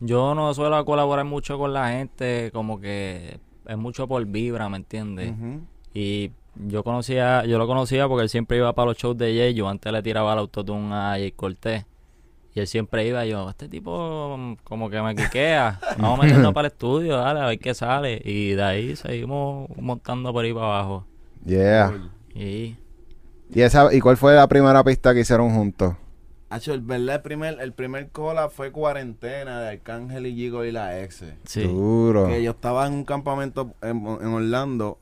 Speaker 3: yo no suelo colaborar mucho con la gente, como que es mucho por vibra, ¿me entiendes? Y yo conocía, yo lo conocía porque él siempre iba para los shows de Jay. Yo antes le tiraba el autotune a Jay Cortés. Y él siempre iba y yo, este tipo mm, como que me quiquea. Vamos meternos *laughs* para el estudio, dale, a ver qué sale. Y de ahí seguimos montando por ahí para abajo.
Speaker 2: Yeah.
Speaker 3: Y
Speaker 2: ¿Y, esa, ¿Y cuál fue la primera pista que hicieron juntos?
Speaker 4: Hacho, el verdad, el primer, el primer cola fue cuarentena de Arcángel y Gigo y la ex.
Speaker 3: sí.
Speaker 2: Duro.
Speaker 4: Que yo estaba en un campamento en, en Orlando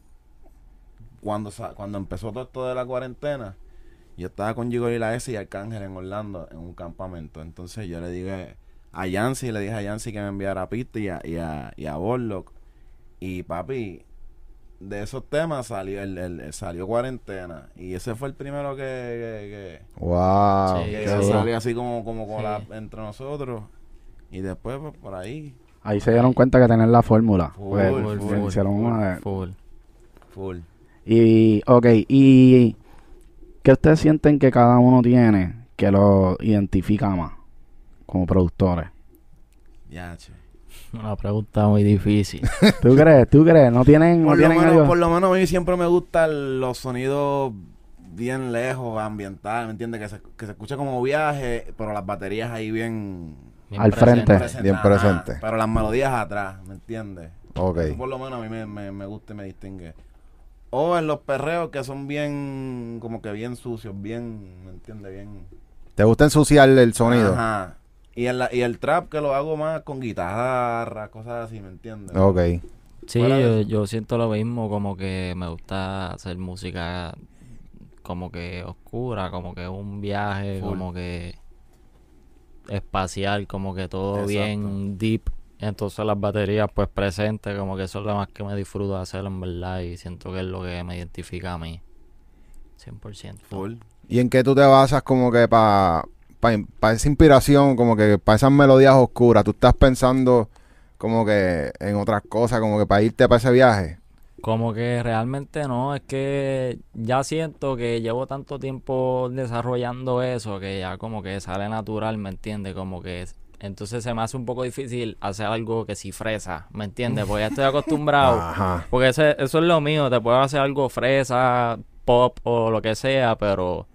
Speaker 4: cuando, cuando empezó todo esto de la cuarentena. Yo estaba con Gigo y la S y Arcángel en Orlando en un campamento. Entonces yo le dije a Yancy, le dije a Yancy que me enviara pista y a, y a, y a Borlock. Y papi, de esos temas salió el, el- el- salió cuarentena. Y ese fue el primero que, que,
Speaker 2: Wow.
Speaker 3: Sí,
Speaker 4: que, salió así como, como con
Speaker 3: Sí.
Speaker 4: la- entre nosotros. Y después pues, por ahí,
Speaker 1: Ahí se dieron cuenta que tener la fórmula.
Speaker 4: Full,
Speaker 1: Pues,
Speaker 4: full,
Speaker 1: se
Speaker 4: full,
Speaker 1: hicieron
Speaker 4: full.
Speaker 1: una de-
Speaker 3: Full.
Speaker 4: full.
Speaker 1: Y, ok, ¿y qué ustedes sienten que cada uno tiene que lo identifica más como productores?
Speaker 4: Ya, che.
Speaker 3: Una pregunta muy difícil. *laughs*
Speaker 1: ¿Tú crees? ¿Tú crees? ¿No tienen, no
Speaker 4: Por lo,
Speaker 1: tienen
Speaker 4: menos,
Speaker 1: algo?
Speaker 4: por lo menos a mí siempre me gustan los sonidos bien lejos, ambiental, ¿me entiendes? Que se, que se escucha como viaje, pero las baterías ahí bien...
Speaker 3: Bien
Speaker 1: Al frente.
Speaker 3: presente.
Speaker 2: Bien
Speaker 4: ajá,
Speaker 2: presente.
Speaker 4: Pero las melodías atrás, ¿me entiendes?
Speaker 2: Ok.
Speaker 4: Eso por lo menos a mí me, me, me gusta y me distingue. O en los perreos que son bien, como que bien sucios, bien, ¿me entiendes? Bien...
Speaker 2: ¿Te gusta ensuciar el sonido?
Speaker 4: Ajá. Y el, y el trap que lo hago más con guitarra, cosas así, ¿me entiendes?
Speaker 2: Ok.
Speaker 3: Sí, yo, siento lo mismo, como que me gusta hacer música como que oscura, como que un viaje,
Speaker 4: Full.
Speaker 3: como que espacial, como que todo
Speaker 4: Exacto.
Speaker 3: bien deep. Entonces las baterías pues presentes, como que eso es lo más que me disfruto de hacer en verdad y siento que es lo que me identifica a mí. 100%.
Speaker 4: Full.
Speaker 2: ¿Y en qué tú te basas como que para pa, esa inspiración, como que para esas melodías oscuras? ¿Tú estás pensando como que en otras cosas, como que para irte para ese viaje?
Speaker 3: Como que realmente no, es que ya siento que llevo tanto tiempo desarrollando eso que ya como que sale natural, ¿me entiendes? Como que es- entonces se me hace un poco difícil hacer algo que sí fresa, ¿me entiendes? Porque ya estoy *laughs* acostumbrado.
Speaker 2: Ajá.
Speaker 3: Porque ese- eso es lo mío, te puedo hacer algo fresa, pop o lo que sea, pero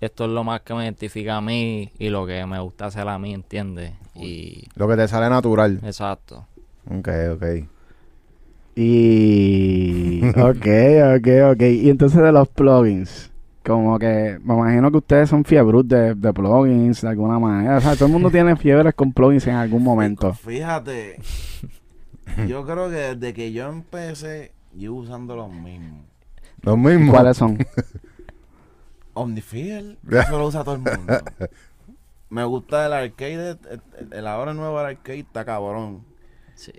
Speaker 3: esto es lo más que me identifica a mí y lo que me gusta hacer a mí, ¿entiendes? Y
Speaker 2: Lo que te sale natural.
Speaker 3: exacto.
Speaker 2: Ok, ok.
Speaker 1: Y. ok, ok, ok. Y entonces de los plugins. Como que me imagino que ustedes son fiebros de, de plugins de alguna manera. O sea, todo el mundo tiene fiebres con plugins en algún momento.
Speaker 4: Fíjate, *laughs* yo creo que desde que yo empecé, yo usando los mismos.
Speaker 2: Los mismos.
Speaker 1: ¿Cuáles son? *laughs*
Speaker 4: Omnifiel, *laughs* eso lo usa todo el mundo. Me gusta el arcade, el, el- el ahora nuevo arcade está cabrón.
Speaker 3: Sí.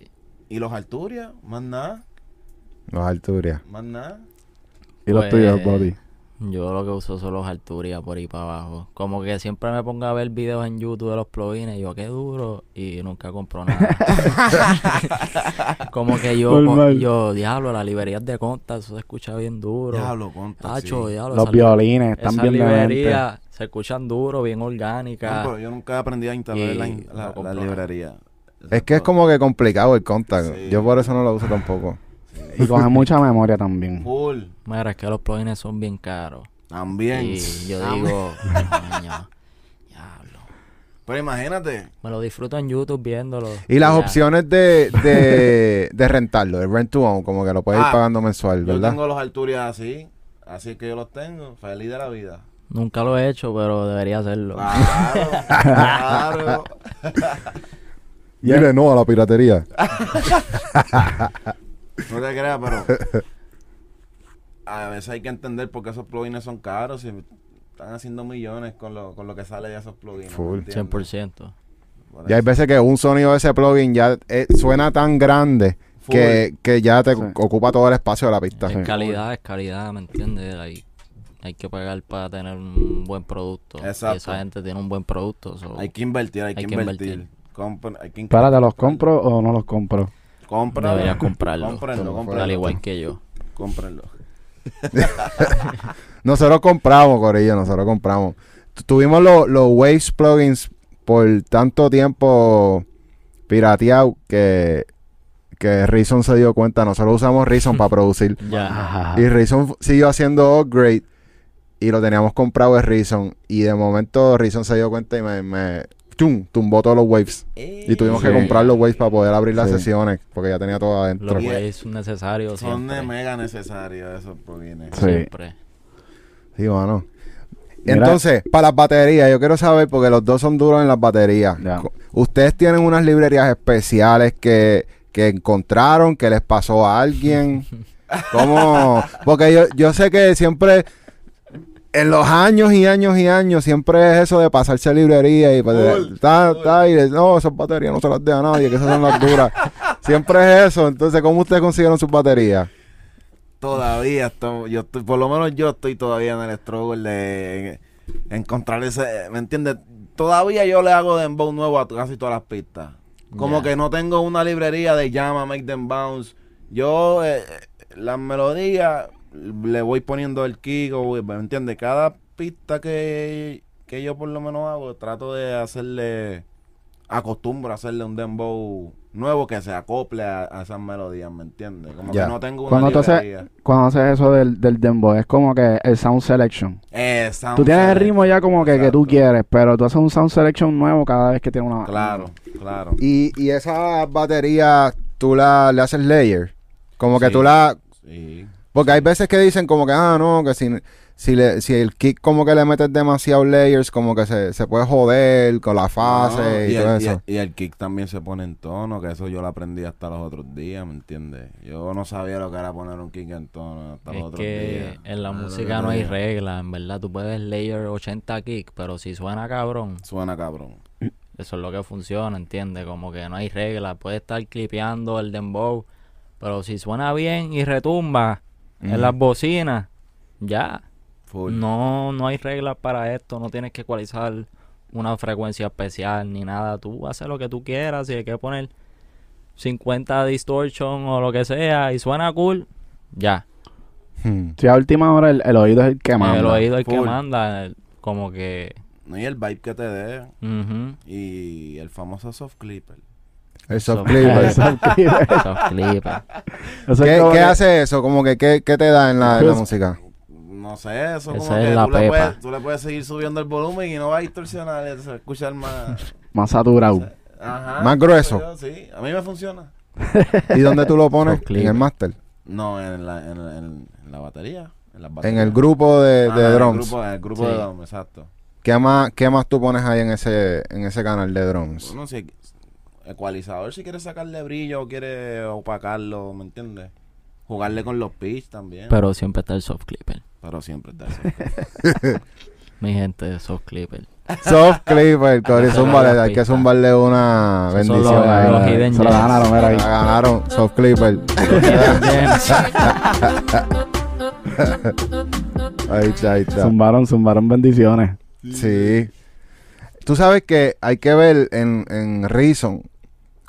Speaker 4: Y los Arturia, más nada,
Speaker 2: Los Arturias.
Speaker 4: más nada.
Speaker 1: Y los
Speaker 3: Pues,
Speaker 1: tuyos, Bobby.
Speaker 3: Yo lo que uso son los Arturia por ahí para abajo. Como que siempre me pongo a ver videos en YouTube de los plugins y yo, qué duro, y nunca compro nada. *laughs* Como que yo,
Speaker 1: Normal.
Speaker 3: yo, diablo, las librerías de conta, eso se escucha bien duro.
Speaker 4: Diablo, contra.
Speaker 3: Tacho,
Speaker 4: sí.
Speaker 3: diablo.
Speaker 1: Los violines están bien
Speaker 3: librerías se escuchan duro, bien orgánicas.
Speaker 4: No, pero yo nunca he aprendido a instalar la, la, librería.
Speaker 2: Es que es como que complicado el contact.
Speaker 4: Sí.
Speaker 2: Yo por eso no lo uso tampoco.
Speaker 1: Y coge mucha memoria también.
Speaker 4: Full.
Speaker 3: Mira, es que los plugins son bien caros.
Speaker 4: También.
Speaker 3: Y yo
Speaker 4: También.
Speaker 3: digo, *laughs* coño, diablo.
Speaker 4: Pero imagínate,
Speaker 3: Me lo disfruto en YouTube viéndolo.
Speaker 2: Y las
Speaker 3: ya.
Speaker 2: opciones de, de, *laughs* de rentarlo, el rent to own, como que lo puedes ir
Speaker 4: Ah,
Speaker 2: pagando mensual,
Speaker 4: yo
Speaker 2: ¿verdad?
Speaker 4: tengo los Arturias así, así es que yo los tengo, feliz de la vida.
Speaker 3: Nunca lo he hecho, pero debería hacerlo.
Speaker 4: Claro, *laughs* claro.
Speaker 2: Dile no a la piratería.
Speaker 4: No te creas, pero a veces hay que entender por qué esos plugins son caros y están haciendo millones con lo, con lo que sale de esos plugins. ¿me
Speaker 2: Full.
Speaker 4: entiendes?
Speaker 3: 100%.
Speaker 4: Por
Speaker 2: Y hay veces que un sonido de ese plugin ya eh, suena tan grande que, que ya te
Speaker 1: Sí.
Speaker 2: ocupa todo el espacio de la pista.
Speaker 3: Es calidad, es calidad, ¿me entiendes? Hay, hay que pagar para tener un buen producto.
Speaker 4: Exacto.
Speaker 3: Y esa gente tiene un buen producto. so,
Speaker 4: Hay que invertir, hay,
Speaker 3: Hay
Speaker 4: que
Speaker 3: que
Speaker 4: invertir.
Speaker 3: invertir.
Speaker 4: Compra- hay que
Speaker 1: Espérate, ¿los compro o no los compro?
Speaker 4: Compra.
Speaker 3: deberías *laughs* comprarlo.
Speaker 4: Cómprenlo, cómprenlo.
Speaker 3: Al igual que yo.
Speaker 4: Cómprenlo. *laughs*
Speaker 2: Nosotros compramos, Corillo, nosotros compramos. Tu- Tuvimos los los Waves plugins por tanto tiempo pirateado que, que Reason se dio cuenta. Nosotros usamos Reason para producir. *laughs* Y Reason siguió haciendo upgrade y lo teníamos comprado de Reason. Y de momento Reason se dio cuenta y me, me tum, tumbó todos los waves. Y tuvimos que comprar los waves para poder abrir las
Speaker 1: Sí.
Speaker 2: sesiones porque ya tenía todo adentro.
Speaker 3: Los ways son necesarios
Speaker 4: Son
Speaker 3: siempre.
Speaker 4: de mega necesarios esos plugins.
Speaker 1: Sí.
Speaker 3: Siempre.
Speaker 2: Sí.
Speaker 1: Mira.
Speaker 2: Entonces, para las baterías, yo quiero saber, porque los dos son duros en las baterías. Ustedes tienen unas librerías especiales que, que encontraron, que les pasó a alguien. *laughs* ¿Cómo? Porque yo, yo sé que siempre, en los años y años y años, siempre es eso de pasarse librería y pues,
Speaker 4: full.
Speaker 2: ta, y de- no, esas baterías no se las deja a nadie, que esas son las duras. *laughs* siempre es eso. Entonces, ¿cómo ustedes consiguieron sus baterías?
Speaker 4: Todavía estoy, yo estoy, por lo menos yo estoy todavía en el struggle de encontrar ese, ¿me entiendes? Todavía yo le hago dembow nuevo a casi todas las pistas. Como que no tengo una librería de llama, make them bounce. Yo, eh, las melodías, le voy poniendo el kick, o, ¿me entiendes? Cada pista que, que yo por lo menos hago, trato de hacerle acostumbro a hacerle un dembow nuevo que se acople a, a esas melodías, ¿me entiendes? Como que no tengo una
Speaker 1: Cuando haces-. Cuando haces eso del, del dembow, es como que el sound selection.
Speaker 4: Eh, sound
Speaker 1: Tú tienes el ritmo ya como que, que tú quieres, pero tú haces un sound selection nuevo cada vez que tienes una...
Speaker 4: Claro, claro.
Speaker 2: Y, y esa batería, tú la, le haces layer. Como que
Speaker 4: Sí.
Speaker 2: tú la...
Speaker 4: Sí.
Speaker 2: Porque hay veces que dicen como que, ah, no, que si, si, le, si el kick como que le metes demasiado layers, como que se, se puede joder con la fase
Speaker 4: No,
Speaker 2: y,
Speaker 4: y,
Speaker 2: todo
Speaker 4: el, y
Speaker 2: eso.
Speaker 4: el- y el kick también se pone en tono, que eso yo lo aprendí hasta los otros días, ¿me entiendes? Yo no sabía lo que era poner un kick en tono hasta los
Speaker 3: Es
Speaker 4: otros
Speaker 3: que
Speaker 4: días.
Speaker 3: en la
Speaker 4: Ah,
Speaker 3: música no hay reglas, en verdad. Tú puedes layer 80 kick, pero si suena cabrón,
Speaker 4: Suena cabrón.
Speaker 3: eso es lo que funciona, ¿entiendes? Como que no hay reglas. Puedes estar clipeando el dembow, pero si suena bien y retumba en las bocinas, ya.
Speaker 4: Full.
Speaker 3: No, no hay reglas para esto. No tienes que ecualizar una frecuencia especial ni nada. Tú haces lo que tú quieras. Si hay que poner 50 distortion o lo que sea y suena cool, ya.
Speaker 2: Hmm.
Speaker 1: Si a última hora el, el oído es el que manda.
Speaker 3: El oído es el que manda. el- Como que.
Speaker 4: No, y el vibe que te dé. Y el famoso soft clipper.
Speaker 2: El soft
Speaker 3: Soft
Speaker 2: clipper.
Speaker 3: Clips.
Speaker 1: eso es *laughs*
Speaker 2: ¿Qué,
Speaker 1: como
Speaker 2: qué
Speaker 1: que-
Speaker 2: hace eso? Como que, ¿qué, qué te da en la, en la
Speaker 1: Pues-
Speaker 2: música?
Speaker 4: No sé, eso
Speaker 3: Esa
Speaker 4: como
Speaker 3: es
Speaker 4: que
Speaker 3: la
Speaker 4: tú, le
Speaker 3: pepa.
Speaker 4: puedes, tú le puedes seguir subiendo el volumen y no va a distorsionar, se va a escuchar más... *laughs*
Speaker 1: Más saturado.
Speaker 4: Ajá,
Speaker 2: Más grueso.
Speaker 4: yo, Sí, a mí me funciona. *laughs*
Speaker 2: ¿Y dónde tú lo pones?
Speaker 3: Soft.
Speaker 2: En el master.
Speaker 4: No, en la, en, en- en la batería. En, las
Speaker 2: En
Speaker 4: baterías.
Speaker 2: el grupo de, de
Speaker 4: Ajá, en el
Speaker 2: drums.
Speaker 4: grupo, en el grupo
Speaker 3: Sí.
Speaker 4: de drums, exacto.
Speaker 2: ¿Qué más, ¿Qué más tú pones ahí en ese, en ese canal de drums?
Speaker 4: Bueno, si ecualizador si quieres sacarle brillo o quieres opacarlo, ¿me entiendes? Jugarle con los pitch también. Pero,
Speaker 3: Pero siempre está el soft clipper.
Speaker 4: siempre está eso. *laughs*
Speaker 3: Mi gente, soft clipper.
Speaker 2: Soft clipper, *laughs* Cory,
Speaker 3: la
Speaker 2: hay que zumbarle una bendición
Speaker 3: los-
Speaker 2: ahí.
Speaker 3: los hidden
Speaker 1: Se lo ganaron, mira ahí.
Speaker 2: La ganaron, soft clipper. *laughs* Ahí está, ahí está.
Speaker 1: Zumbaron, zumbaron bendiciones.
Speaker 2: Sí. Tú sabes que hay que ver en, en Reason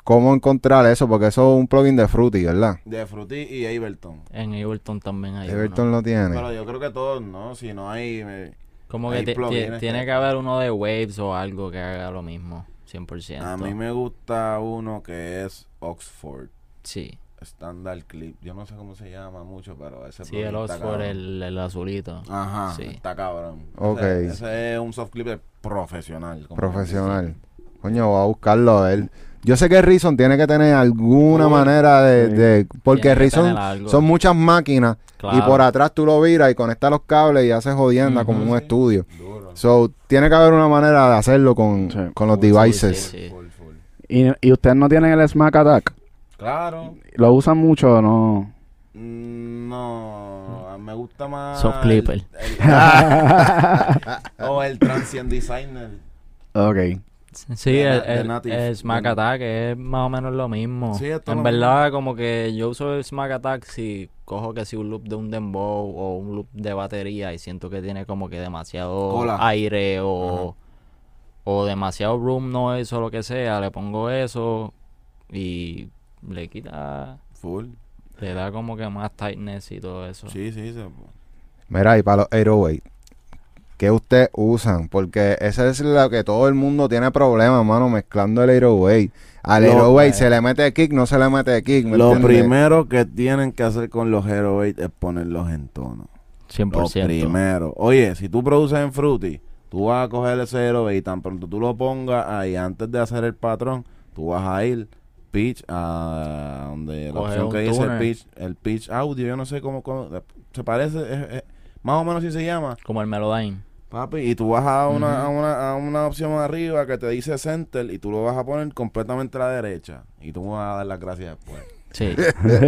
Speaker 2: cómo encontrar eso, porque eso es un plugin de Fruity, ¿verdad?
Speaker 4: De Fruity y Ableton.
Speaker 3: en Ableton también hay. Uno.
Speaker 2: lo tiene.
Speaker 4: Pero yo creo que todos, ¿no? Si no hay... me-
Speaker 3: Como que
Speaker 4: hay plugins
Speaker 3: tiene
Speaker 4: que-
Speaker 3: que haber uno de Waves o algo que haga lo mismo. 100%.
Speaker 4: A mí me gusta uno que es Oxford.
Speaker 3: Sí.
Speaker 4: Standard Clip. Yo no sé cómo se llama mucho, pero ese
Speaker 3: Sí,
Speaker 4: plugin
Speaker 3: el Oxford, el, el azulito.
Speaker 4: Ajá,
Speaker 3: Sí.
Speaker 4: está cabrón.
Speaker 2: Ok.
Speaker 4: Ese, ese es un soft clip profesional. como
Speaker 2: Profesional. Coño, voy a buscarlo a ver. Yo sé que Reason tiene que tener alguna
Speaker 4: Uy,
Speaker 2: manera de...
Speaker 1: sí.
Speaker 2: de- porque Reason son muchas máquinas y por atrás tú lo viras y conectas los cables y haces jodienda como un
Speaker 4: Sí.
Speaker 2: estudio.
Speaker 4: Duro.
Speaker 2: So, tiene que haber una manera de hacerlo con,
Speaker 1: Sí.
Speaker 2: con los devices.
Speaker 3: sí.
Speaker 4: Full, full.
Speaker 1: ¿Y, y ustedes no tienen el Smack Attack?
Speaker 4: Claro.
Speaker 1: ¿Lo usan mucho o no?
Speaker 4: Mm, No, me gusta más.
Speaker 3: Soft clipper.
Speaker 4: el- el- *laughs* o el Transient Designer.
Speaker 1: ok.
Speaker 3: Sí,
Speaker 4: de
Speaker 3: el,
Speaker 4: de
Speaker 3: el-
Speaker 4: native.
Speaker 3: el Smack Attack es más o menos lo mismo.
Speaker 4: Sí,
Speaker 3: en
Speaker 4: lo
Speaker 3: verdad, como que yo uso el Smack Attack si cojo que si un loop de un dembow o un loop de batería y siento que tiene como que demasiado aire o, o demasiado room noise o lo que sea, le pongo eso y le quita,
Speaker 4: Full.
Speaker 3: le da como que más tightness y todo eso.
Speaker 4: Sí, sí. Se,
Speaker 2: Mira, y para los 808, ¿qué ustedes usan? Porque ese es lo que todo el mundo tiene problemas, mano, mezclando el 808. Al
Speaker 4: Lo-
Speaker 2: 808 se le mete kick, no se le mete kick. ¿me
Speaker 4: Lo
Speaker 2: entiendes?
Speaker 4: primero que tienen que hacer con los Hero 8 es ponerlos en tono. Lo
Speaker 3: 100%.
Speaker 4: primero. Oye, si tú produces en Fruity, tú vas a coger ese Hero 8 y tan pronto tú lo pongas ahí antes de hacer el patrón, tú vas a ir pitch a donde la
Speaker 3: Coge
Speaker 4: opción que dice
Speaker 3: tuner.
Speaker 4: pitch, el pitch audio, yo no sé cómo, cómo- se parece, es- es- más o menos si se llama,
Speaker 3: Como el Melodyne.
Speaker 4: Papi, y tú vas a una, a una, a una opción arriba que te dice center y tú lo vas a poner completamente a la derecha y tú me vas a dar las gracias después.
Speaker 3: Sí.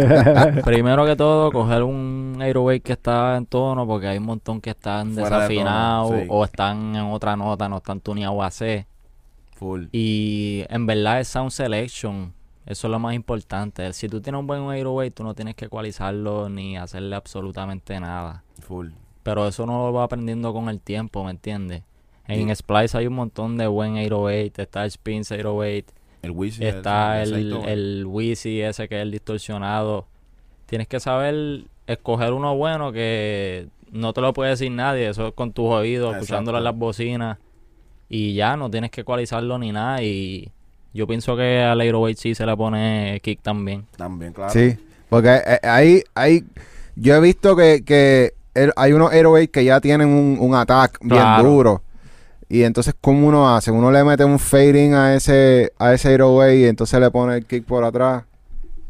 Speaker 3: *laughs* Primero que todo, coger un 808 que está en tono, porque hay un montón que están
Speaker 4: Fuera de tono,
Speaker 3: desafinados
Speaker 4: sí.
Speaker 3: o están en otra nota, no están tuneados a C.
Speaker 4: Full.
Speaker 3: Y en verdad es sound selection. Eso es lo más importante. Si tú tienes un buen 808, tú no tienes que ecualizarlo ni hacerle absolutamente nada.
Speaker 4: Full.
Speaker 3: Pero eso no lo va aprendiendo con el tiempo, ¿me entiendes? En
Speaker 4: Sí.
Speaker 3: Splice hay un montón de buen 808. Está el Spins 808.
Speaker 4: El Wizzy.
Speaker 3: Está el, el Wheezy ese que es el distorsionado. Tienes que saber escoger uno bueno que no te lo puede decir nadie. Eso es con tus oídos,
Speaker 4: Exacto.
Speaker 3: escuchándolo en las bocinas. Y ya, no tienes que ecualizarlo ni nada. Y Yo pienso que al Aeroweight sí se le pone kick también.
Speaker 4: También, claro.
Speaker 2: Sí, porque eh, ahí, ahí, yo he visto que, que hay unos airways que ya tienen un, un attack bien duro. Y entonces, ¿cómo uno hace? Uno le mete un fading a ese, a ese airway y entonces le pone el kick por atrás.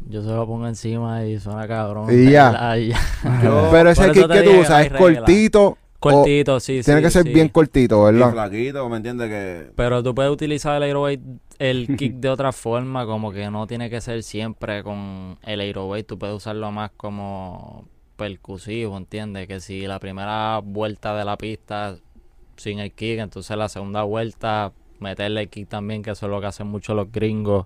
Speaker 3: Yo se lo pongo encima y suena cabrón.
Speaker 2: Y ya.
Speaker 3: ¿verdad? Y ya. *laughs*
Speaker 4: Yo-
Speaker 2: Pero ese kick que tú
Speaker 3: dije,
Speaker 2: usas es cortito.
Speaker 3: Cortito, sí,
Speaker 2: Tiene
Speaker 3: sí,
Speaker 2: que ser
Speaker 3: sí.
Speaker 2: bien cortito, ¿verdad?
Speaker 4: flaquito, ¿me entiendes? Que
Speaker 3: Pero tú puedes utilizar el aeroweight, el *laughs* kick de otra forma, como que no tiene que ser siempre con el aeroweight, tú puedes usarlo más como percusivo, ¿entiendes? Que si la primera vuelta de la pista sin el kick, entonces la segunda vuelta meterle el kick también, que eso es lo que hacen mucho los gringos.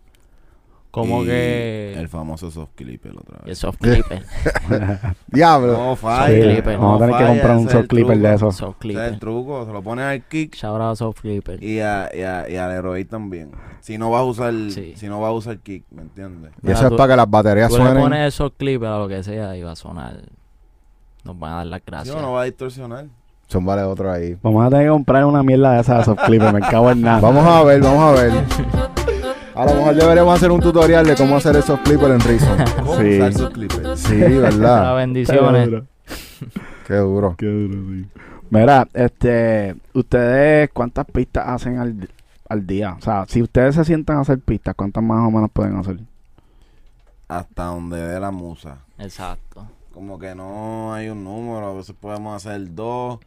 Speaker 3: Como
Speaker 4: y
Speaker 3: que...
Speaker 4: El famoso soft clipper otra
Speaker 3: y el
Speaker 4: vez.
Speaker 3: soft clipper. *laughs*
Speaker 2: Diablo.
Speaker 4: No falla.
Speaker 3: clipper.
Speaker 4: no
Speaker 1: Vamos a tener que comprar un soft clipper de esos.
Speaker 3: soft
Speaker 4: Ese es el truco. Se lo pones al kick
Speaker 3: Shout out soft clipper.
Speaker 4: y, a, y, a, y al héroe también. Si no vas a usar
Speaker 3: Sí.
Speaker 4: si no vas a usar kick, ¿me entiendes?
Speaker 2: Y eso es para que las baterías
Speaker 3: Tú
Speaker 2: suenen.
Speaker 3: pones el soft clipper a lo que sea y va a sonar. Nos van a dar las gracias.
Speaker 4: Yo no va a distorsionar.
Speaker 2: Son vale otro ahí.
Speaker 1: Vamos a tener que comprar una mierda de esas de soft clipper, me cago en nada.
Speaker 2: Vamos a ver, vamos a ver. A lo mejor deberíamos hacer un tutorial de cómo hacer esos clippers en Reason. *laughs*
Speaker 4: ¿Cómo
Speaker 1: Sí.
Speaker 4: usar?
Speaker 2: Sí,
Speaker 3: Las
Speaker 2: ¿verdad?
Speaker 3: bendiciones.
Speaker 1: Qué duro,
Speaker 2: Qué duro.
Speaker 1: qué duro, sí. Mira, este, ustedes, ¿cuántas pistas hacen al, al día? O sea, si ustedes se sientan a hacer pistas, ¿cuántas más o menos pueden hacer?
Speaker 4: Hasta donde dé la musa.
Speaker 3: Exacto.
Speaker 4: Como que no hay un número. A veces podemos hacer dos,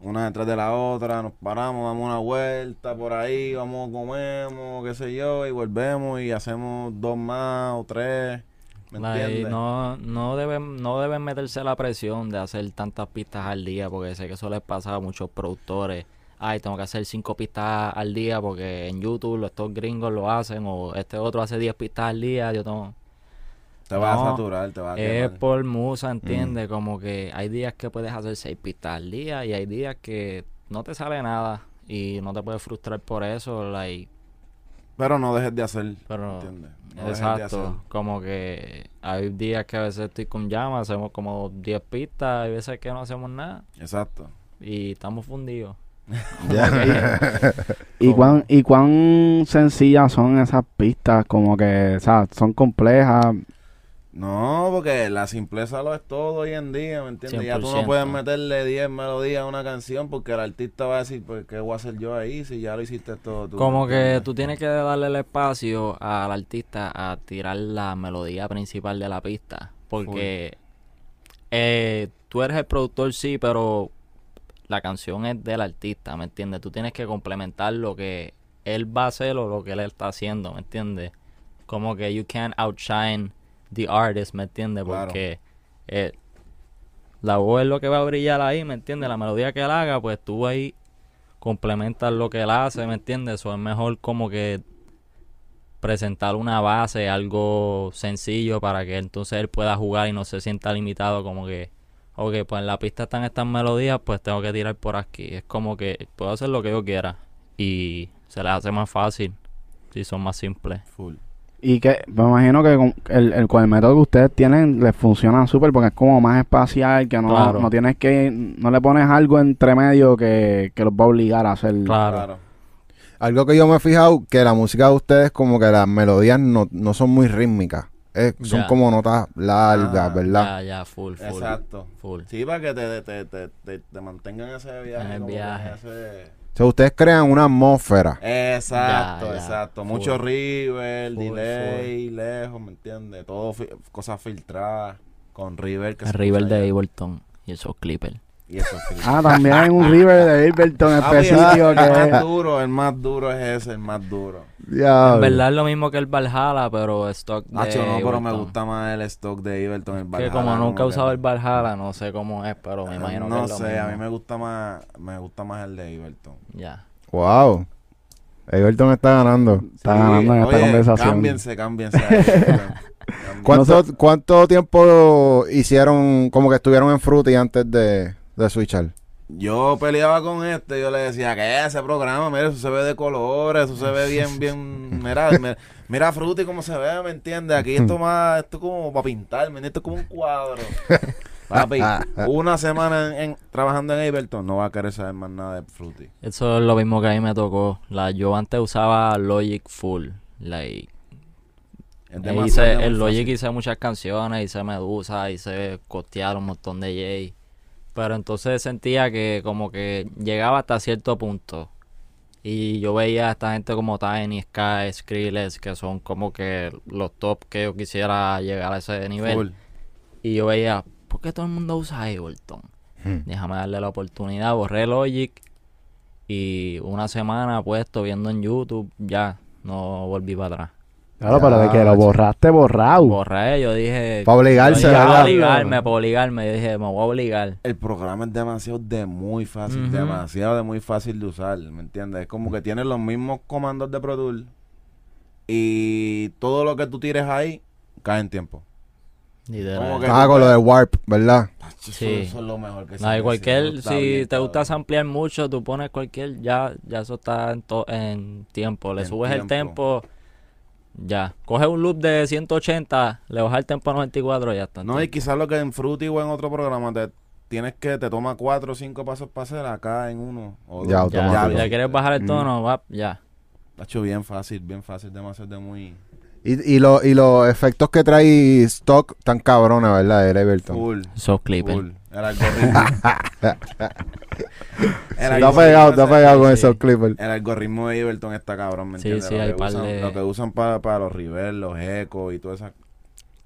Speaker 4: una detrás de la otra. Nos paramos, damos una vuelta por ahí, vamos, comemos, qué sé yo, y volvemos y hamos dos más o tres. ¿Me
Speaker 3: Like, no, no deben, no deben meterse la presión de hacer tantas pistas al día, porque sé que eso les pasa a muchos productores. Ay, tengo que hacer cinco pistas al día porque en YouTube los estos gringos lo hacen, o este otro hace 10 pistas al día. Yo tengo.
Speaker 4: Te vas a saturar, te vas a
Speaker 3: Es
Speaker 4: quemar.
Speaker 3: por musa, ¿entiendes? Como que hay días que puedes hacer seis pistas al día y hay días que no te sale nada y no te puedes frustrar por eso. Like,
Speaker 4: Pero no dejes de hacer.
Speaker 3: pero
Speaker 4: ¿Entiendes? No dejes de hacer.
Speaker 3: Exacto, como que hay días que a veces estoy con llama, hacemos como 10 pistas, hay veces que no hacemos nada
Speaker 4: Exacto.
Speaker 3: y estamos fundidos. *laughs*
Speaker 1: ¿Y cuán, ¿Y cuán sencillas son esas pistas? Como que, o sea, son complejas.
Speaker 4: No, porque la simpleza lo es todo hoy en día, ¿me entiendes? Ya tú no
Speaker 3: 100%.
Speaker 4: puedes meterle 10 melodías a una canción porque el artista va a decir, pues, ¿qué voy a hacer yo ahí si ya lo hiciste todo tú?
Speaker 3: Como
Speaker 4: ¿me
Speaker 3: que tú tienes que darle el espacio al artista a tirar la melodía principal de la pista, porque eh, tú eres el productor, sí, pero la canción es del artista, ¿me entiendes? Tú tienes que complementar lo que él va a hacer o lo que él está haciendo, ¿me entiendes? Como que you can't outshine the artist, ¿me entiendes?
Speaker 4: Claro.
Speaker 3: Porque eh, la voz es lo que va a brillar ahí, ¿me entiendes? La melodía que él haga, pues tú ahí complementas lo que él hace, ¿me entiendes? O es mejor como que presentar una base, algo sencillo para que entonces él pueda jugar y no se sienta limitado como que, ok, pues en la pista están estas melodías, pues tengo que tirar por aquí. Es como que puedo hacer lo que yo quiera y se les hace más fácil si son más simples.
Speaker 4: Full.
Speaker 1: Y que me imagino que con el, el, con el método que ustedes tienen les funciona súper porque es como más espacial, que no,
Speaker 3: Claro.
Speaker 1: no tienes que, no le pones algo entre medio que, que los va a obligar a hacer.
Speaker 3: Claro.
Speaker 4: Claro.
Speaker 2: Algo que yo me he fijado, que la música de ustedes como que las melodías no, no son muy rítmicas. Son
Speaker 3: Ya.
Speaker 2: como notas largas,
Speaker 4: Ah,
Speaker 2: ¿verdad?
Speaker 3: Ya, ya, full, full.
Speaker 4: Exacto.
Speaker 3: Full.
Speaker 4: Sí, para que te, te, te, te, te mantengan ese viaje.
Speaker 3: En el
Speaker 4: como que
Speaker 3: viaje.
Speaker 4: ese-
Speaker 2: O sea, ustedes crean una atmósfera.
Speaker 4: Exacto,
Speaker 3: Ya, ya.
Speaker 4: exacto.
Speaker 3: Full.
Speaker 4: Mucho river,
Speaker 3: Full,
Speaker 4: delay, lejos, ¿me entiendes? Todo, fi- cosas filtradas con river. Que
Speaker 3: El River de. Ableton y esos clippers.
Speaker 4: Y eso es filtrado.
Speaker 1: Ah, también hay un River de Ableton
Speaker 4: Ah, pues,
Speaker 1: específico
Speaker 4: el
Speaker 1: que
Speaker 4: más
Speaker 1: es...
Speaker 4: duro, el más duro es ese, el más duro.
Speaker 2: Diablo.
Speaker 3: En verdad es lo mismo que el Valhalla, pero stock de
Speaker 4: Nacho, no, pero me gusta más el stock de Everton. El
Speaker 3: Que
Speaker 4: Valhalla,
Speaker 3: como nunca he
Speaker 4: que-
Speaker 3: usado el Valhalla, no sé cómo es, pero me imagino que
Speaker 4: No
Speaker 3: es lo
Speaker 4: sé, a mí me gusta más, me gusta más el de Everton.
Speaker 3: Ya.
Speaker 2: Wow. Everton está ganando.
Speaker 1: Está ganando en esta
Speaker 4: oye,
Speaker 1: conversación.
Speaker 4: Cámbiense, cámbiense. *laughs* Cámbiense.
Speaker 2: ¿Cuánto, ¿Cuánto tiempo hicieron como que estuvieron en Fruity antes de, de switchar?
Speaker 4: Yo peleaba con este, yo le decía que ese programa, mira, eso se ve de colores, eso se ve bien, *laughs* bien, mira, me- mira Fruity cómo se ve, ¿me entiendes? Aquí esto *laughs* más, esto como para pintar, ¿me entiendes? Esto es como un cuadro. *laughs* Papi, una semana en, en- trabajando en Ableton, no va a querer saber más nada de Fruity.
Speaker 3: Eso es lo mismo que a mí me tocó. La, yo antes usaba Logic Full. Like,
Speaker 4: Es
Speaker 3: Eh, hice, en Logic
Speaker 4: fácil.
Speaker 3: hice muchas canciones, hice Medusa, hice costear un montón de Jay. Pero entonces sentía que como que llegaba hasta cierto punto. Y yo veía a esta gente como Tiny, Sky, Skrillex, que son como que los top que yo quisiera llegar a ese nivel. Y yo veía, ¿por qué todo el mundo usa Ableton?
Speaker 2: Hmm.
Speaker 3: Déjame darle la oportunidad, borré Logic. Y una semana puesto viendo en YouTube, ya, no volví para atrás.
Speaker 1: Claro, pero de que lo borraste, borrado.
Speaker 3: Borré, yo dije...
Speaker 2: Pa' obligarse,
Speaker 3: yo dije,
Speaker 2: ¿verdad?
Speaker 3: Para obligarme, para obligarme. Yo dije, me voy a obligar.
Speaker 4: El programa es demasiado de muy fácil, demasiado de muy fácil de usar, ¿me entiendes? Es como que tiene los mismos comandos de Pro Tools y todo lo que tú tires ahí cae en tiempo.
Speaker 3: Literal.
Speaker 4: Como que-
Speaker 2: Ah, con lo de Warp, ¿verdad?
Speaker 4: Eso,
Speaker 3: Sí.
Speaker 4: eso es lo mejor que se
Speaker 3: No, cualquier, si
Speaker 4: bien,
Speaker 3: te gusta ampliar mucho, tú pones cualquier, ya, ya eso está en, to- en tiempo. Le
Speaker 4: En
Speaker 3: subes el
Speaker 4: tiempo.
Speaker 3: tempo, ya. Coges un loop de 180, le bajas el tempo a 94, ya está.
Speaker 4: No, y quizás lo que en Fruity o en otro programa te tienes que te toma cuatro o cinco pasos para hacer acá en uno o
Speaker 2: Ya,
Speaker 4: dos.
Speaker 3: ya, si le quieres bajar el
Speaker 2: Mm.
Speaker 3: tono, va, ya.
Speaker 4: Está hecho bien fácil, bien fácil, demasiado de muy
Speaker 2: Y, y, lo- y los efectos que trae stock tan cabrones, ¿verdad? El Everton.
Speaker 4: full. Full. El algoritmo. *laughs* El
Speaker 2: Está pegado, está pegado con
Speaker 3: sí.
Speaker 2: esos clippers.
Speaker 4: El algoritmo de Everton está cabrón, ¿me
Speaker 3: Sí,
Speaker 4: entiendes?
Speaker 3: sí,
Speaker 4: lo,
Speaker 3: hay
Speaker 4: que
Speaker 3: par
Speaker 4: usan,
Speaker 3: de-
Speaker 4: lo que usan para, para los reverb, los ecos y toda esa...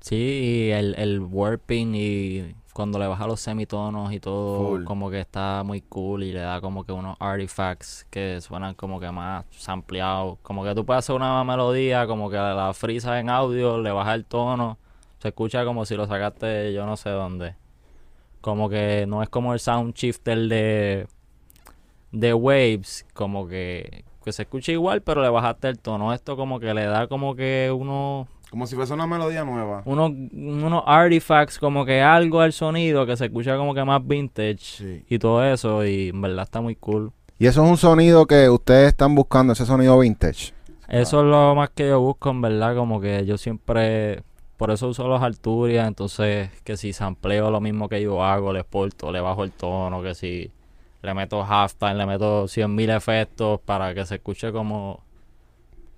Speaker 3: Sí, y el, el warping y cuando le baja los semitonos y todo,
Speaker 4: Full.
Speaker 3: como que está muy cool y le da como que unos artifacts que suenan como que más sampleados. Como que tú puedes hacer una melodía, como que la frisa en audio, le baja el tono, se escucha como si lo sacaste yo no sé dónde. Como que no es como el sound shifter de, de Waves, como que, que se escucha igual, pero le bajaste el tono. Esto como que le da como que uno
Speaker 4: Como si fuese una melodía nueva.
Speaker 3: unos, unos artifacts, como que algo al sonido que se escucha como que más vintage
Speaker 4: Sí.
Speaker 3: y todo eso, y en verdad está muy cool.
Speaker 2: Y eso es un sonido que ustedes están buscando, ese sonido vintage.
Speaker 3: Eso es lo más que yo busco, en verdad, como que yo siempre, por eso uso los Arturia, entonces que si sampleo lo mismo que yo hago, le exporto, le bajo el tono, que si le meto halftime, le meto 100.000 efectos para que se escuche como...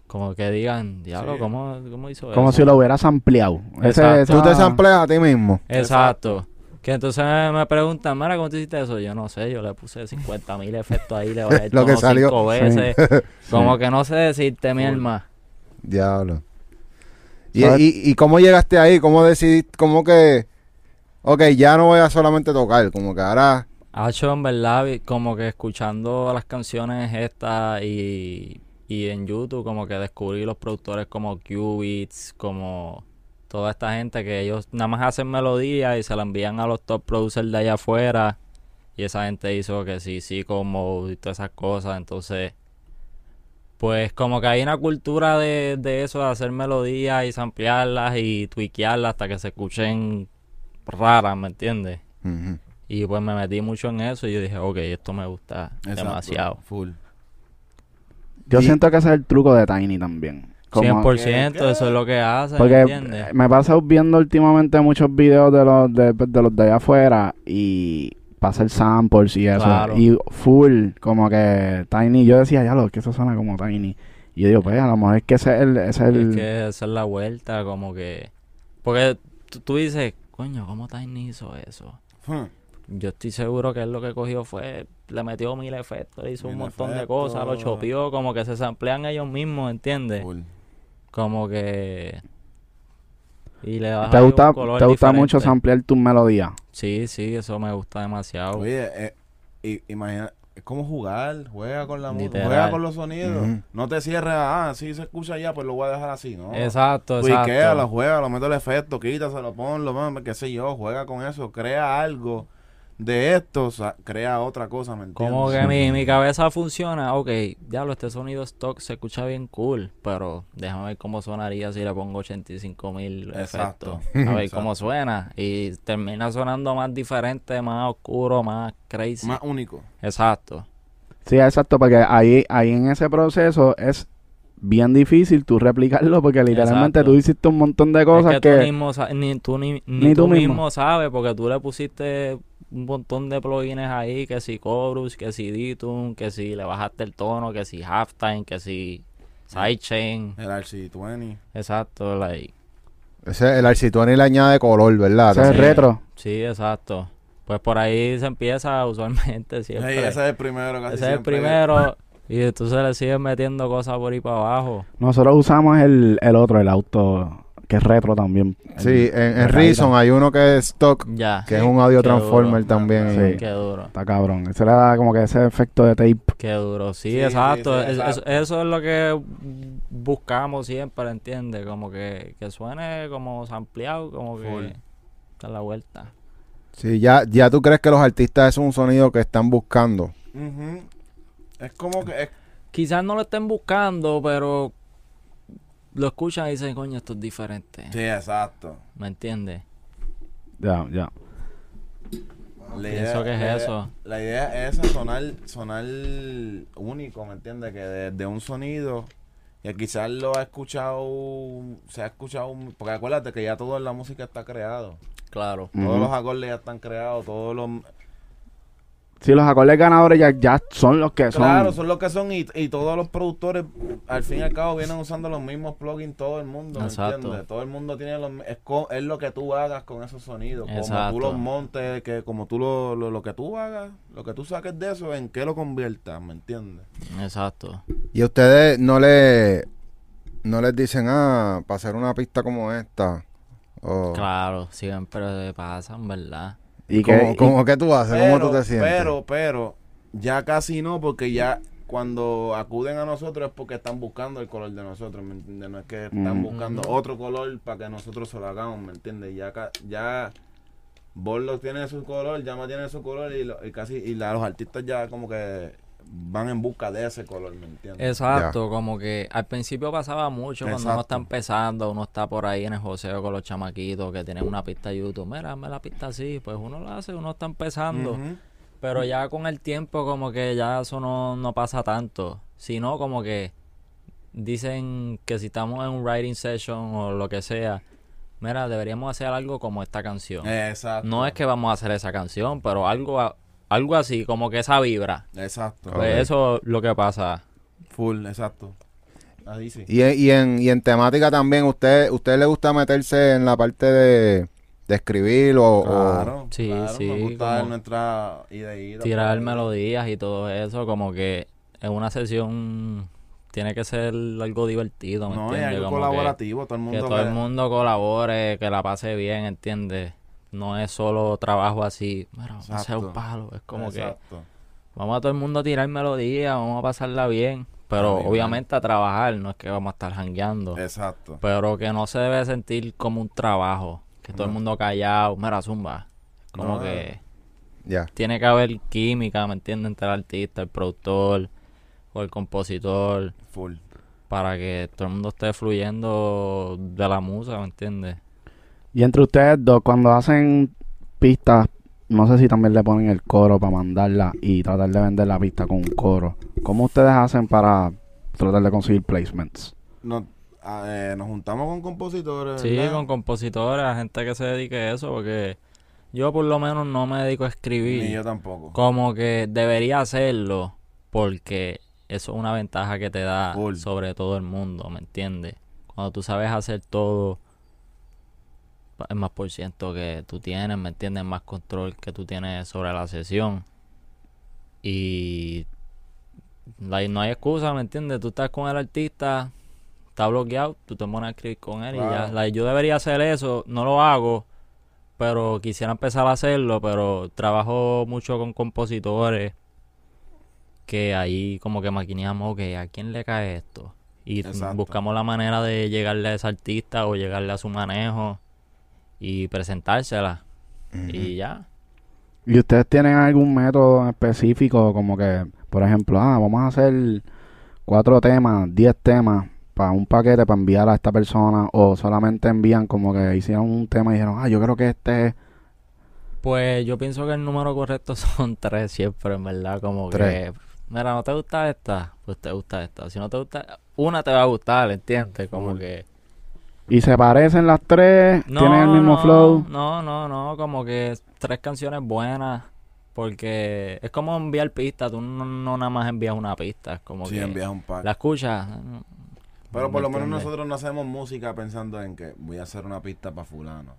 Speaker 3: Como que digan, diablo,
Speaker 4: Sí.
Speaker 3: ¿cómo, ¿cómo hizo
Speaker 1: Como
Speaker 3: eso?
Speaker 1: si lo hubieras ampliado. Ese.
Speaker 2: Tú te sampleas a ti mismo.
Speaker 3: Exacto. Que entonces me, preguntan, mira, ¿cómo tú hiciste eso? Yo no sé, yo le puse 50 mil efectos ahí, le bajé *laughs* el
Speaker 2: Lo que salió.
Speaker 3: cinco veces. *laughs* Como que no sé decirte, mi alma.
Speaker 2: Diablo. ¿Y, y, y cómo llegaste ahí? ¿Cómo decidiste? ¿Cómo que.? Ok, ya no voy a solamente tocar. Como que ahora.
Speaker 3: Hacho, en verdad, como que escuchando las canciones estas y, y en YouTube, como que descubrí los productores como Qubits, como toda esta gente que ellos nada más hacen melodías y se la envían a los top producers de allá afuera. Y esa gente hizo que sí, sí, como y todas esas cosas. Entonces, pues como que hay una cultura de, de eso, de hacer melodías y samplearlas y tweakearlas hasta que se escuchen raras, ¿me entiendes?
Speaker 2: Ujú.
Speaker 3: Y pues me metí mucho en eso y yo dije, ok, esto me gusta
Speaker 4: Exacto,
Speaker 3: demasiado.
Speaker 4: Full.
Speaker 1: Yo
Speaker 2: Y-
Speaker 1: siento que ese es el truco de Tiny también. Como-
Speaker 3: 100%,
Speaker 4: ¿Qué?
Speaker 3: eso es lo que hace, ¿me
Speaker 1: Porque
Speaker 3: entiendes?
Speaker 1: me pasa viendo últimamente muchos videos de los de, de los de allá afuera y pasa el samples y eso.
Speaker 3: Claro.
Speaker 1: Y full, como que Tiny. Yo decía, ya lo que eso suena como Tiny. Y yo digo, pues a lo mejor es que ese es el. Ese es el
Speaker 3: Es que esa es la vuelta, como que... Porque tú, tú dices, coño, ¿cómo Tiny hizo eso?
Speaker 4: Hmm.
Speaker 3: Yo estoy seguro que él lo que cogió fue, le metió mil efectos, le hizo un montón de cosas, lo chopeó, como que se samplean ellos mismos, ¿entiendes?
Speaker 4: Full.
Speaker 3: Como que... Y le
Speaker 1: ¿Te gusta,
Speaker 3: color
Speaker 1: te gusta mucho samplear tus melodías?
Speaker 3: Sí, sí, eso me gusta demasiado.
Speaker 4: Oye, eh, i- imagina, es como jugar, juega con la música, juega con los sonidos. No te cierres, ah, si se escucha ya, pues lo voy a dejar así, ¿no?
Speaker 3: Exacto,
Speaker 4: Tweakealo,
Speaker 3: exacto.
Speaker 4: juega, lo mete el efecto, quítaselo, ponlo, man, qué sé yo, juega con eso, crea algo de esto, o sea, crea otra cosa, ¿me entiendes?
Speaker 3: Como que mi, mi cabeza funciona, ok, diablo, este sonido stock se escucha bien cool, pero déjame ver cómo sonaría si le pongo 85 mil
Speaker 4: Exacto.
Speaker 3: efectos. A ver *laughs* cómo suena. Y termina sonando más diferente, más oscuro, más crazy.
Speaker 4: Más único.
Speaker 3: Exacto.
Speaker 1: Sí, exacto, porque ahí, ahí en ese proceso es bien difícil tú replicarlo porque literalmente
Speaker 3: Exacto.
Speaker 1: tú hiciste un montón de cosas
Speaker 3: es que,
Speaker 1: que...
Speaker 3: tú mismo, ni tú, ni, ni
Speaker 1: Ni
Speaker 3: tú
Speaker 1: tú
Speaker 3: mismo.
Speaker 1: mismo.
Speaker 3: sabes, porque tú le pusiste un montón de plugins ahí, que si Chorus, que si Ditune, que si le bajaste el tono, que si Halftime, que si sidechain,
Speaker 4: El RC20.
Speaker 3: exacto, like,
Speaker 2: Ese, el Arcituani le añade color, ¿verdad?
Speaker 1: Ese es
Speaker 3: Sí.
Speaker 1: retro.
Speaker 3: sí, exacto. Pues por ahí se empieza *laughs* usualmente siempre.
Speaker 4: Ey, ese es el primero casi
Speaker 3: Ese es el primero y tú se le sigues metiendo cosas por ahí para abajo.
Speaker 1: Nosotros usamos el, el otro, el auto, que es retro también.
Speaker 2: Sí, en, en Reason hay uno que es stock,
Speaker 3: Ya.
Speaker 2: que es un audio transformer
Speaker 3: duro.
Speaker 2: también.
Speaker 1: Sí.
Speaker 2: y-
Speaker 3: Qué duro.
Speaker 1: Está cabrón. Ese le da como que ese efecto de tape.
Speaker 3: Qué duro, sí,
Speaker 4: Sí,
Speaker 3: exacto.
Speaker 4: sí, sí,
Speaker 3: Es-
Speaker 4: exacto.
Speaker 3: es- eso es lo que buscamos siempre, ¿entiendes? Como que, que suene como sampleado, como que
Speaker 4: Full.
Speaker 3: da la vuelta.
Speaker 2: Sí, ya, ya tú crees que los artistas es un sonido que están buscando.
Speaker 4: Es como que... es-
Speaker 3: Quizás no lo estén buscando, pero lo escuchan y dicen, coño, esto es diferente.
Speaker 4: Sí, exacto.
Speaker 3: ¿Me entiendes?
Speaker 1: Ya, ya.
Speaker 4: La
Speaker 3: Pienso que es
Speaker 4: la
Speaker 3: eso.
Speaker 4: La idea es esa, sonar, sonar único, ¿me entiendes? Que de, de un sonido que quizás lo ha escuchado, se ha escuchado, porque acuérdate que ya todo en la música está creado.
Speaker 3: Claro.
Speaker 4: Todos los acordes ya están creados, todos los...
Speaker 1: Sí, los acordes ganadores ya, ya son los que son.
Speaker 4: Claro, son los que son y, y todos los productores al fin y al cabo vienen usando los mismos plugins todo el mundo, ¿me
Speaker 3: Exacto.
Speaker 4: entiendes? Todo el mundo tiene los es, co- es lo que tú hagas con esos sonidos, como tú los montes, que como tú lo, lo, lo que tú hagas, lo que tú saques de eso, en qué lo conviertas, ¿me entiendes?
Speaker 3: Exacto.
Speaker 2: Y ustedes no le no les dicen, ah, para hacer una pista como esta. O,
Speaker 3: Claro, siempre pasan, ¿verdad?
Speaker 1: Y que,
Speaker 2: ¿Cómo,
Speaker 1: y-
Speaker 2: cómo que tú haces? ¿Cómo tú te sientes?
Speaker 4: Pero, pero, ya casi no, porque ya cuando acuden a nosotros es porque están buscando el color de nosotros, ¿me entiendes? No es que están
Speaker 1: Mm.
Speaker 4: buscando otro color para que nosotros se lo hagamos, ¿me entiendes? Ya, ca- ya Borlo tiene su color, Llama tiene su color y, lo- y casi y la- los artistas ya como que van en busca de ese color, ¿me entiendes?
Speaker 3: Exacto, como que al principio pasaba mucho cuando uno está empezando, uno está por ahí en el joseo con los chamaquitos que tienen una pista de YouTube. Mira, hazme la pista así, pues uno lo hace, uno está empezando. Pero ya con el tiempo como que ya eso no, no pasa tanto. Sino como que dicen que si estamos en un writing session o lo que sea, mira, deberíamos hacer algo como esta canción.
Speaker 4: Exacto.
Speaker 3: No es que vamos a hacer esa canción, pero algo, a- algo así, como que esa vibra.
Speaker 4: Exacto.
Speaker 3: Pues eso es lo que pasa.
Speaker 4: Full, exacto. Ahí sí.
Speaker 2: Y, en- y en, y en temática también, ¿usted, ¿usted le gusta meterse en la parte de, de escribir o, o-
Speaker 4: Claro,
Speaker 3: Sí,
Speaker 4: claro,
Speaker 3: sí,
Speaker 4: Nos gusta
Speaker 3: como
Speaker 4: nuestra ida y ida.
Speaker 3: tirar
Speaker 4: ahí.
Speaker 3: melodías y todo eso, como que en una sesión tiene que ser algo divertido, ¿me
Speaker 4: No, es
Speaker 3: entiendes?
Speaker 4: algo
Speaker 3: Como que-
Speaker 4: colaborativo, todo el
Speaker 3: Que,
Speaker 4: mundo
Speaker 3: todo el mundo colabore, que la pase bien, ¿entiendes? No es solo trabajo así, mira, vamos a hacer un palo, es como que
Speaker 4: Exacto.
Speaker 3: vamos a todo el mundo a tirar melodías, vamos a pasarla bien, pero obviamente a trabajar, no es que vamos a estar jangueando,
Speaker 4: Exacto.
Speaker 3: pero que no se debe sentir como un trabajo, que todo el mundo callado, mira, zumba, como
Speaker 4: No,
Speaker 3: que
Speaker 2: ya?
Speaker 3: tiene que haber química, ¿me entiendes? Entre el artista, el productor o el compositor,
Speaker 4: Full.
Speaker 3: para que todo el mundo esté fluyendo de la música, ¿me entiendes?
Speaker 1: Y entre ustedes dos, cuando hacen pistas, no sé si también le ponen el coro para mandarla y tratar de vender la pista con un coro. ¿Cómo ustedes hacen para tratar de conseguir placements?
Speaker 4: Nos, ah, eh, nos juntamos con compositores.
Speaker 3: Sí,
Speaker 4: ¿verdad?
Speaker 3: con compositores, gente que se dedique a eso, porque yo por lo menos no me dedico a
Speaker 4: Ni
Speaker 3: escribir.
Speaker 4: yo tampoco.
Speaker 3: Como que debería hacerlo, porque eso es una ventaja que te da
Speaker 4: Full.
Speaker 3: sobre todo el mundo, ¿me entiendes? Cuando tú sabes hacer todo, es más por ciento que tú tienes, ¿me entiendes? Más control que tú tienes sobre la sesión. Y like, no hay excusa, ¿me entiendes? Tú estás con el artista, está bloqueado, tú te pones a escribir con él y ya. Like, yo debería hacer eso, no lo hago, pero quisiera empezar a hacerlo, pero trabajo mucho con compositores que ahí como que maquineamos, ok, ¿a quién le cae esto? Y
Speaker 4: Exacto.
Speaker 3: buscamos la manera de llegarle a ese artista o llegarle a su manejo y presentársela. Y ya.
Speaker 1: ¿Y ustedes tienen algún método específico como que, por ejemplo, ah, vamos a hacer cuatro temas, diez temas para un paquete para enviar a esta persona o solamente envían como que hicieron un tema y dijeron, ah, yo creo que este es...
Speaker 3: Pues yo pienso que el número correcto *laughs* son tres siempre, en verdad, como
Speaker 2: Tres.
Speaker 3: que... Mira, ¿no te gusta esta? Pues te gusta esta. Si no te gusta... Una te va a gustar, ¿entiendes? Como que...
Speaker 1: Y se parecen las tres,
Speaker 3: No,
Speaker 1: tienen el mismo
Speaker 3: no,
Speaker 1: flow.
Speaker 3: No, no, no, como que tres canciones buenas. Porque es como enviar pistas. Tú no, no nada más envías una pista. Es como
Speaker 4: Sí,
Speaker 3: que
Speaker 4: envías un pack.
Speaker 3: la escuchas.
Speaker 4: Pero por
Speaker 3: ¿Me
Speaker 4: lo menos nosotros no hacemos música pensando en que voy a hacer una pista para fulano.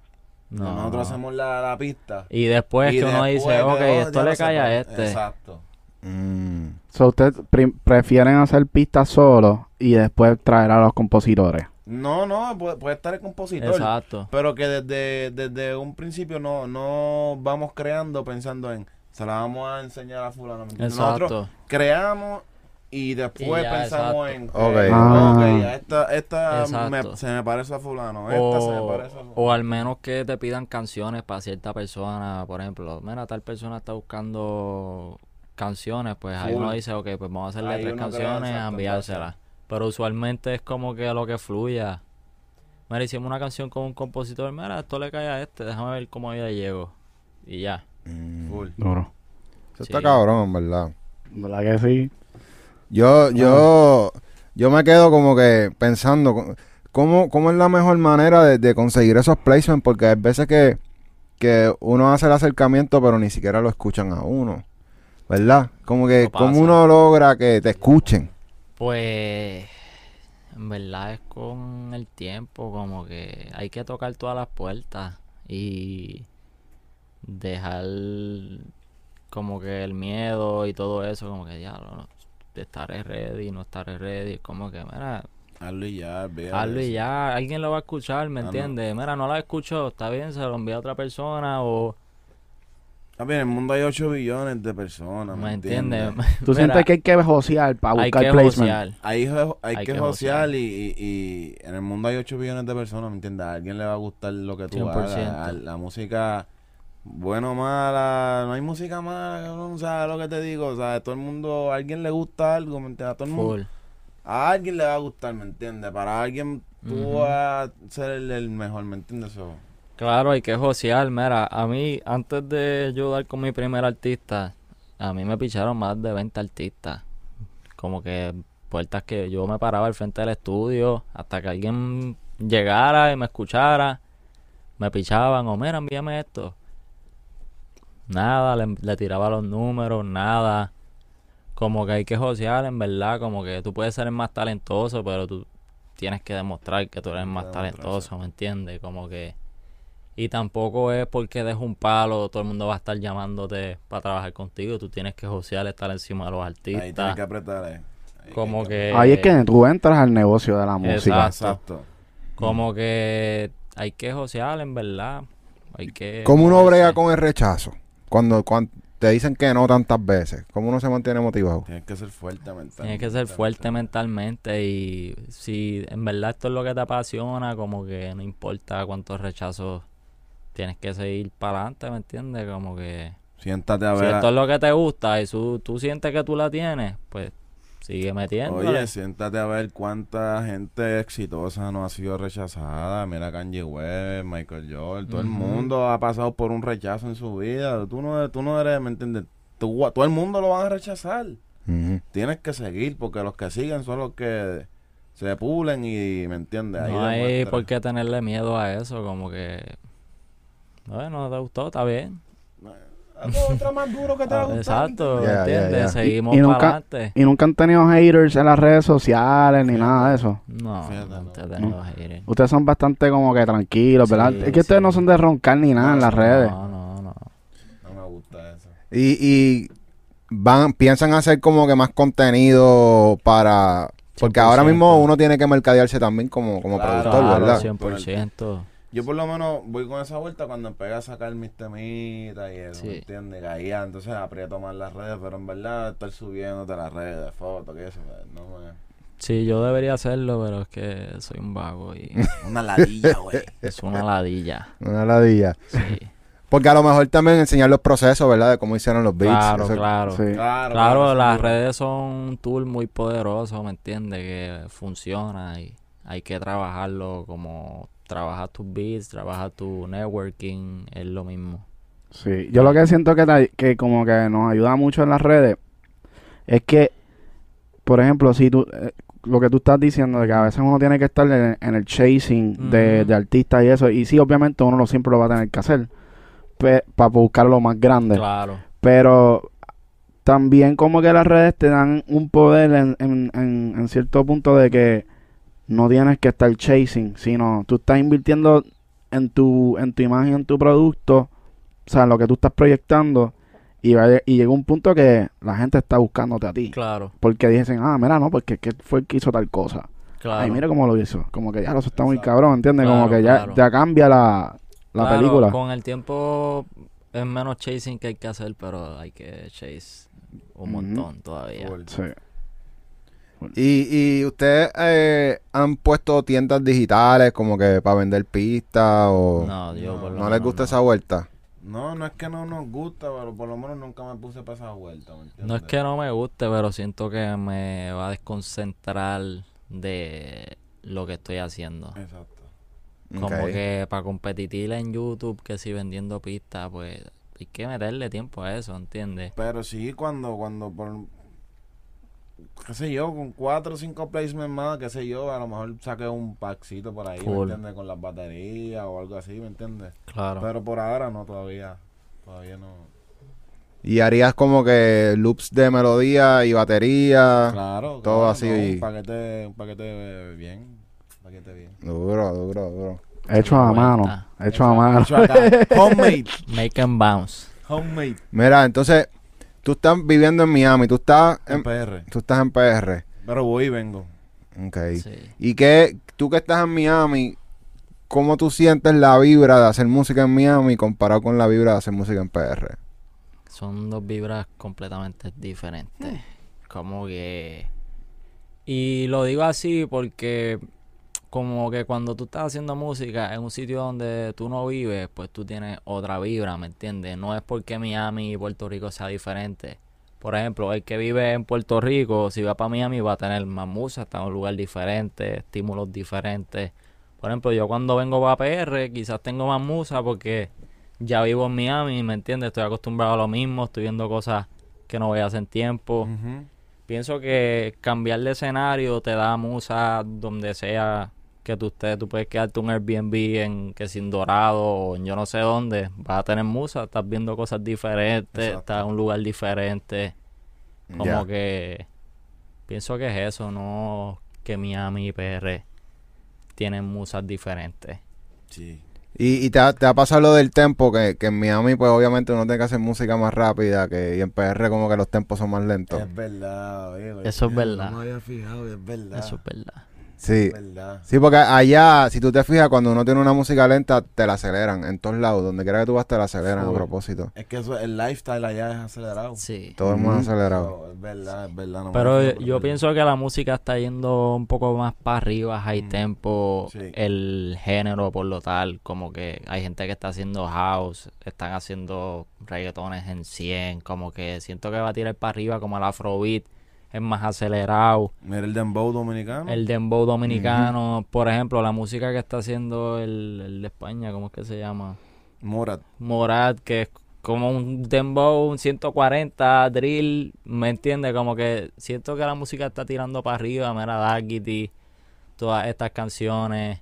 Speaker 3: No.
Speaker 4: Nosotros hacemos la, la pista.
Speaker 3: Y después
Speaker 4: y
Speaker 3: que uno
Speaker 4: después
Speaker 3: dice,
Speaker 4: de,
Speaker 3: ok,
Speaker 4: oh,
Speaker 3: esto le cae a este.
Speaker 4: Exacto.
Speaker 2: Mm.
Speaker 1: So, ¿Ustedes prefieren hacer pistas solos y después traer a los compositores?
Speaker 4: No, no, puede, puede estar el compositor.
Speaker 3: Exacto.
Speaker 4: Pero que desde, desde un principio no, no vamos creando pensando en se la vamos a enseñar a fulano. Nosotros creamos y después
Speaker 3: Y ya,
Speaker 4: pensamos
Speaker 3: exacto.
Speaker 4: en
Speaker 2: Ok.
Speaker 4: eh,
Speaker 1: Ah.
Speaker 4: ok, esta, esta me- se me parece a fulano, esta se me
Speaker 3: O,
Speaker 4: parece a fulano.
Speaker 3: o al menos que te pidan canciones para cierta persona, por ejemplo, mira, tal persona está buscando canciones, pues ahí uno dice, ok, pues vamos a hacerle
Speaker 4: Ahí
Speaker 3: tres canciones a
Speaker 4: exacto,
Speaker 3: enviárselas. Pero usualmente es como que lo que fluya. Mira, hicimos una canción con un compositor, mira, esto le cae a este, déjame ver cómo yo le llego. Y ya.
Speaker 2: Mm.
Speaker 4: Full.
Speaker 1: Duro.
Speaker 2: Eso
Speaker 3: Sí.
Speaker 2: está cabrón, en verdad.
Speaker 1: ¿Verdad que sí?
Speaker 2: Yo, yo, yo me quedo como que pensando, ¿cómo, cómo es la mejor manera de, de conseguir esos placements? Porque hay veces que, que uno hace el acercamiento, pero ni siquiera lo escuchan a uno. ¿Verdad? Como que,
Speaker 3: pasa.
Speaker 2: ¿cómo uno logra que te escuchen?
Speaker 3: Pues en verdad es con el tiempo, como que hay que tocar todas las puertas y dejar como que el miedo y todo eso, como que diablo, no, estaré ready, no estaré ready, como que mira,
Speaker 4: Hazlo y ya, olvídate
Speaker 3: hazlo y ya, alguien lo va a escuchar, ¿me
Speaker 4: Ah, no.
Speaker 3: entiendes? Mira, no la escuchó, está bien, se lo envía a otra persona o
Speaker 4: Bien, en el mundo hay 8 billones de personas, ¿me,
Speaker 3: me
Speaker 4: entiendes?
Speaker 3: entiendes. *laughs*
Speaker 1: ¿Tú sientes que hay que josear para
Speaker 3: hay
Speaker 1: buscar
Speaker 3: que
Speaker 1: placement?
Speaker 3: josear.
Speaker 4: Hay, hay,
Speaker 3: Hay
Speaker 4: que
Speaker 3: que
Speaker 4: josear y, y, y en el mundo hay 8 billones de personas, ¿me entiendes? A alguien le va a gustar lo que tú
Speaker 3: 100%.
Speaker 4: hagas. A La música, bueno o mala, no hay música mala, cabrón, ¿sabes lo que te digo? O sea, a todo el mundo, a alguien le gusta algo, ¿me entiendes? A todo el mundo,
Speaker 3: Full.
Speaker 4: a alguien le va a gustar, ¿me entiendes? Para alguien tú
Speaker 3: Ujú.
Speaker 4: vas a ser el, el mejor, ¿me entiendes? So,
Speaker 3: Claro, hay que josear. Mira, a mí, antes de yo dar con mi primer artista, a mí me picharon más de 20 artistas. Como que puertas que yo me paraba al frente del estudio hasta que alguien llegara y me escuchara. Me pichaban, o mira, envíame esto. Nada, le, le tiraba los números, nada. Como que hay que josear, en verdad. Como que tú puedes ser el más talentoso, pero tú tienes que demostrar que tú eres el más talentoso, ¿me entiendes? Como que... Y tampoco es porque dejes un palo, todo el mundo va a estar llamándote para trabajar contigo. Tú tienes que josear, estar encima de los
Speaker 4: ahí tienes
Speaker 3: artistas.
Speaker 4: que apretar. eh. Ahí
Speaker 3: Como que...
Speaker 1: Ahí es que tú entras al negocio de la música.
Speaker 3: Exacto.
Speaker 4: Exacto.
Speaker 3: Como que hay que josear, en verdad. Hay que...
Speaker 2: ¿Cómo uno brega con el rechazo? Cuando, cuando te dicen que no tantas veces. ¿Cómo uno se mantiene motivado?
Speaker 4: Tienes que ser fuerte mentalmente.
Speaker 3: Tienes que ser fuerte mentalmente y si en verdad esto es lo que te apasiona, como que no importa cuántos rechazos, tienes que seguir para adelante, ¿me entiendes? Como que
Speaker 4: Siéntate a
Speaker 3: si
Speaker 4: ver. a-
Speaker 3: esto es lo que te gusta y su- tú sientes que tú la tienes, pues sigue metiendo.
Speaker 4: Oye, siéntate a ver cuánta gente exitosa no ha sido rechazada. Mira Kanye West, Michael Jordan, todo el mundo ha pasado por un rechazo en su vida. Tú no, tú no eres, ¿me entiendes? Tú- todo el mundo lo van a rechazar. Tienes que seguir porque los que siguen son los que se pulen y, ¿me entiendes? Ahí
Speaker 3: no hay por qué tenerle miedo a eso, como que... Bueno, te gustó, está bien.
Speaker 4: Algo otra más duro que te va a
Speaker 3: Ah,
Speaker 4: gustar,
Speaker 3: Exacto,
Speaker 4: ¿me
Speaker 3: ¿me
Speaker 2: Ya, ya,
Speaker 3: entiendes?
Speaker 2: ya.
Speaker 3: Seguimos
Speaker 1: Y- y
Speaker 3: para
Speaker 1: nunca-
Speaker 3: adelante.
Speaker 1: Y nunca han tenido haters en las redes sociales ni nada de eso.
Speaker 3: No,
Speaker 4: Fíjate,
Speaker 3: no
Speaker 4: no.
Speaker 3: te tengo haters.
Speaker 1: Ustedes son bastante como que tranquilos, ¿verdad?
Speaker 3: Sí,
Speaker 1: es que ustedes
Speaker 3: sí.
Speaker 1: no son de roncar ni nada en las redes.
Speaker 3: No, no, no.
Speaker 4: No me gusta eso.
Speaker 2: Y, y van, piensan hacer como que más contenido para... Porque ahora
Speaker 3: 100%.
Speaker 2: mismo uno tiene que mercadearse también como, como
Speaker 4: Claro,
Speaker 2: productor,
Speaker 3: Claro,
Speaker 2: ¿verdad?
Speaker 3: 100%.
Speaker 4: Yo por lo menos voy con esa vuelta cuando empecé a sacar mis temitas y eso,
Speaker 3: Sí.
Speaker 4: ¿me entiendes? Caía, entonces aprieto más las redes, pero en verdad estar subiéndote las redes, fotos, que eso, pues, no me...
Speaker 3: Sí, yo debería hacerlo, pero es que soy un vago y *laughs*
Speaker 4: Una ladilla, güey.
Speaker 3: es una ladilla.
Speaker 2: Una ladilla.
Speaker 3: Sí.
Speaker 2: Porque a lo mejor también enseñar los procesos, ¿verdad? De cómo hicieron los beats.
Speaker 3: Claro,
Speaker 2: Eso-
Speaker 3: claro.
Speaker 1: Sí.
Speaker 4: Claro,
Speaker 3: Claro, las redes son un tool muy poderoso, ¿me entiendes? Que funciona y hay que trabajarlo como trabajar tus beats, trabajar tu networking, es lo mismo.
Speaker 1: Sí, yo lo que siento que, que como que nos ayuda mucho en las redes es que, por ejemplo, si tú, eh, lo que tú estás diciendo de que a veces uno tiene que estar en, en el chasing de, de artistas y eso, y sí, obviamente uno lo siempre lo va a tener que hacer para buscar lo más grande,
Speaker 3: Claro.
Speaker 1: pero también como que las redes te dan un poder en, en, en, en cierto punto de que no tienes que estar chasing, sino tú estás invirtiendo en tu, en tu imagen, en tu producto, o sea, en lo que tú estás proyectando, y, va- y llega un punto que la gente está buscándote a ti.
Speaker 3: Claro,
Speaker 1: Porque dicen, ah, mira, no, porque que fue el que hizo tal cosa.
Speaker 3: claro.
Speaker 1: Ay, mira cómo lo hizo. Como que ya lo eso está muy cabrón, ¿entiendes? como que ya,
Speaker 3: claro.
Speaker 1: ya cambia la, la
Speaker 3: Claro,
Speaker 1: película.
Speaker 3: Con el tiempo es menos chasing que hay que hacer, pero hay que chase un montón todavía.
Speaker 4: Full.
Speaker 2: ¿Y, y ustedes eh, han puesto tiendas digitales como que para vender pistas o
Speaker 3: No, yo
Speaker 4: No,
Speaker 3: por lo
Speaker 2: no les gusta
Speaker 3: no.
Speaker 2: esa vuelta?
Speaker 4: No, no es que no nos gusta, pero por lo menos nunca me puse para esa vuelta, ¿me entiendes?
Speaker 3: No es que no me guste, pero siento que me va a desconcentrar de lo que estoy haciendo.
Speaker 4: Exacto.
Speaker 3: Como que para competir en YouTube, que si vendiendo pistas, pues hay que meterle tiempo a eso, ¿entiendes?
Speaker 4: Pero sí, cuando, cuando por, qué sé yo, con cuatro o cinco placements más, qué sé yo, a lo mejor saqué un packcito por ahí, ¿me entiendes? Con las baterías o algo así, ¿me entiendes?
Speaker 3: Claro.
Speaker 4: Pero por ahora no, todavía, todavía no.
Speaker 2: Y harías como que loops de melodía y batería.
Speaker 4: Claro,
Speaker 2: todo
Speaker 4: claro,
Speaker 2: así
Speaker 4: no,
Speaker 2: y-
Speaker 4: un paquete, un paquete bien, un paquete bien.
Speaker 2: Duro, duro, duro.
Speaker 1: Hecho a mano. Hecho a mano.
Speaker 4: Hecho acá. *laughs* Homemade,
Speaker 3: Make and bounce.
Speaker 4: homemade.
Speaker 2: Mira, entonces, tú estás viviendo en Miami, tú estás
Speaker 4: En
Speaker 2: en,
Speaker 4: PR.
Speaker 2: tú estás en PR.
Speaker 4: Pero voy y vengo.
Speaker 2: Ok.
Speaker 3: Sí.
Speaker 2: ¿Y qué, tú que estás en Miami, cómo tú sientes la vibra de hacer música en Miami comparado con la vibra de hacer música en PR?
Speaker 3: Son dos vibras completamente diferentes. Como que... Y lo digo así porque como que cuando tú estás haciendo música en un sitio donde tú no vives, pues tú tienes otra vibra, ¿me entiendes? No es porque Miami y Puerto Rico sea diferente. Por ejemplo, el que vive en Puerto Rico, si va para Miami va a tener más música, está en un lugar diferente, estímulos diferentes. Por ejemplo, yo cuando vengo para PR quizás tengo más musa porque ya vivo en Miami, ¿me entiendes? Estoy acostumbrado a lo mismo, estoy viendo cosas que no voy a hacer en tiempo. Pienso que cambiar de escenario te da musa donde sea que tú estés. Tú puedes quedarte un Airbnb en que sin dorado o en yo no sé dónde. Vas a tener musa, estás viendo cosas diferentes,
Speaker 4: Exacto.
Speaker 3: estás en un lugar diferente. Como que pienso que es eso, no que Miami y PR tienen musas diferentes.
Speaker 4: Sí.
Speaker 2: ¿Y, y te, ha, te ha pasado lo del tempo? Que, que en Miami, pues obviamente uno tiene que hacer música más rápida que, y en PR como que los tempos son más lentos.
Speaker 4: Es verdad, oye, oye,
Speaker 3: Eso es verdad.
Speaker 4: No me había fijado, es verdad.
Speaker 3: Eso es verdad.
Speaker 2: Sí.
Speaker 4: Es verdad.
Speaker 2: Sí, porque allá, si tú te fijas, cuando uno tiene una música lenta, te la aceleran. En todos lados, donde quiera que tú vas, te la aceleran a
Speaker 4: Full.
Speaker 2: propósito.
Speaker 4: Es que eso, el lifestyle allá es acelerado.
Speaker 3: Sí.
Speaker 2: Todo el mundo
Speaker 1: Ujú.
Speaker 2: acelerado.
Speaker 4: Pero es verdad, es verdad. no
Speaker 3: Pero yo, pienso que la música está yendo un poco más para arriba, high
Speaker 4: Mm.
Speaker 3: tempo,
Speaker 4: Sí.
Speaker 3: el género por lo tal, como que hay gente que está haciendo house, están haciendo reggaetones en 100, como que siento que va a tirar para arriba como el afrobeat, es más acelerado,
Speaker 4: Mira el dembow dominicano.
Speaker 3: el dembow dominicano, por ejemplo, la música que está haciendo el, el de España, ¿cómo es que se llama?
Speaker 4: Morat.
Speaker 3: Morad, que es como un dembow, un 140, drill, ¿me entiendes? Como que siento que la música está tirando para arriba, mira, Daggity, todas estas canciones,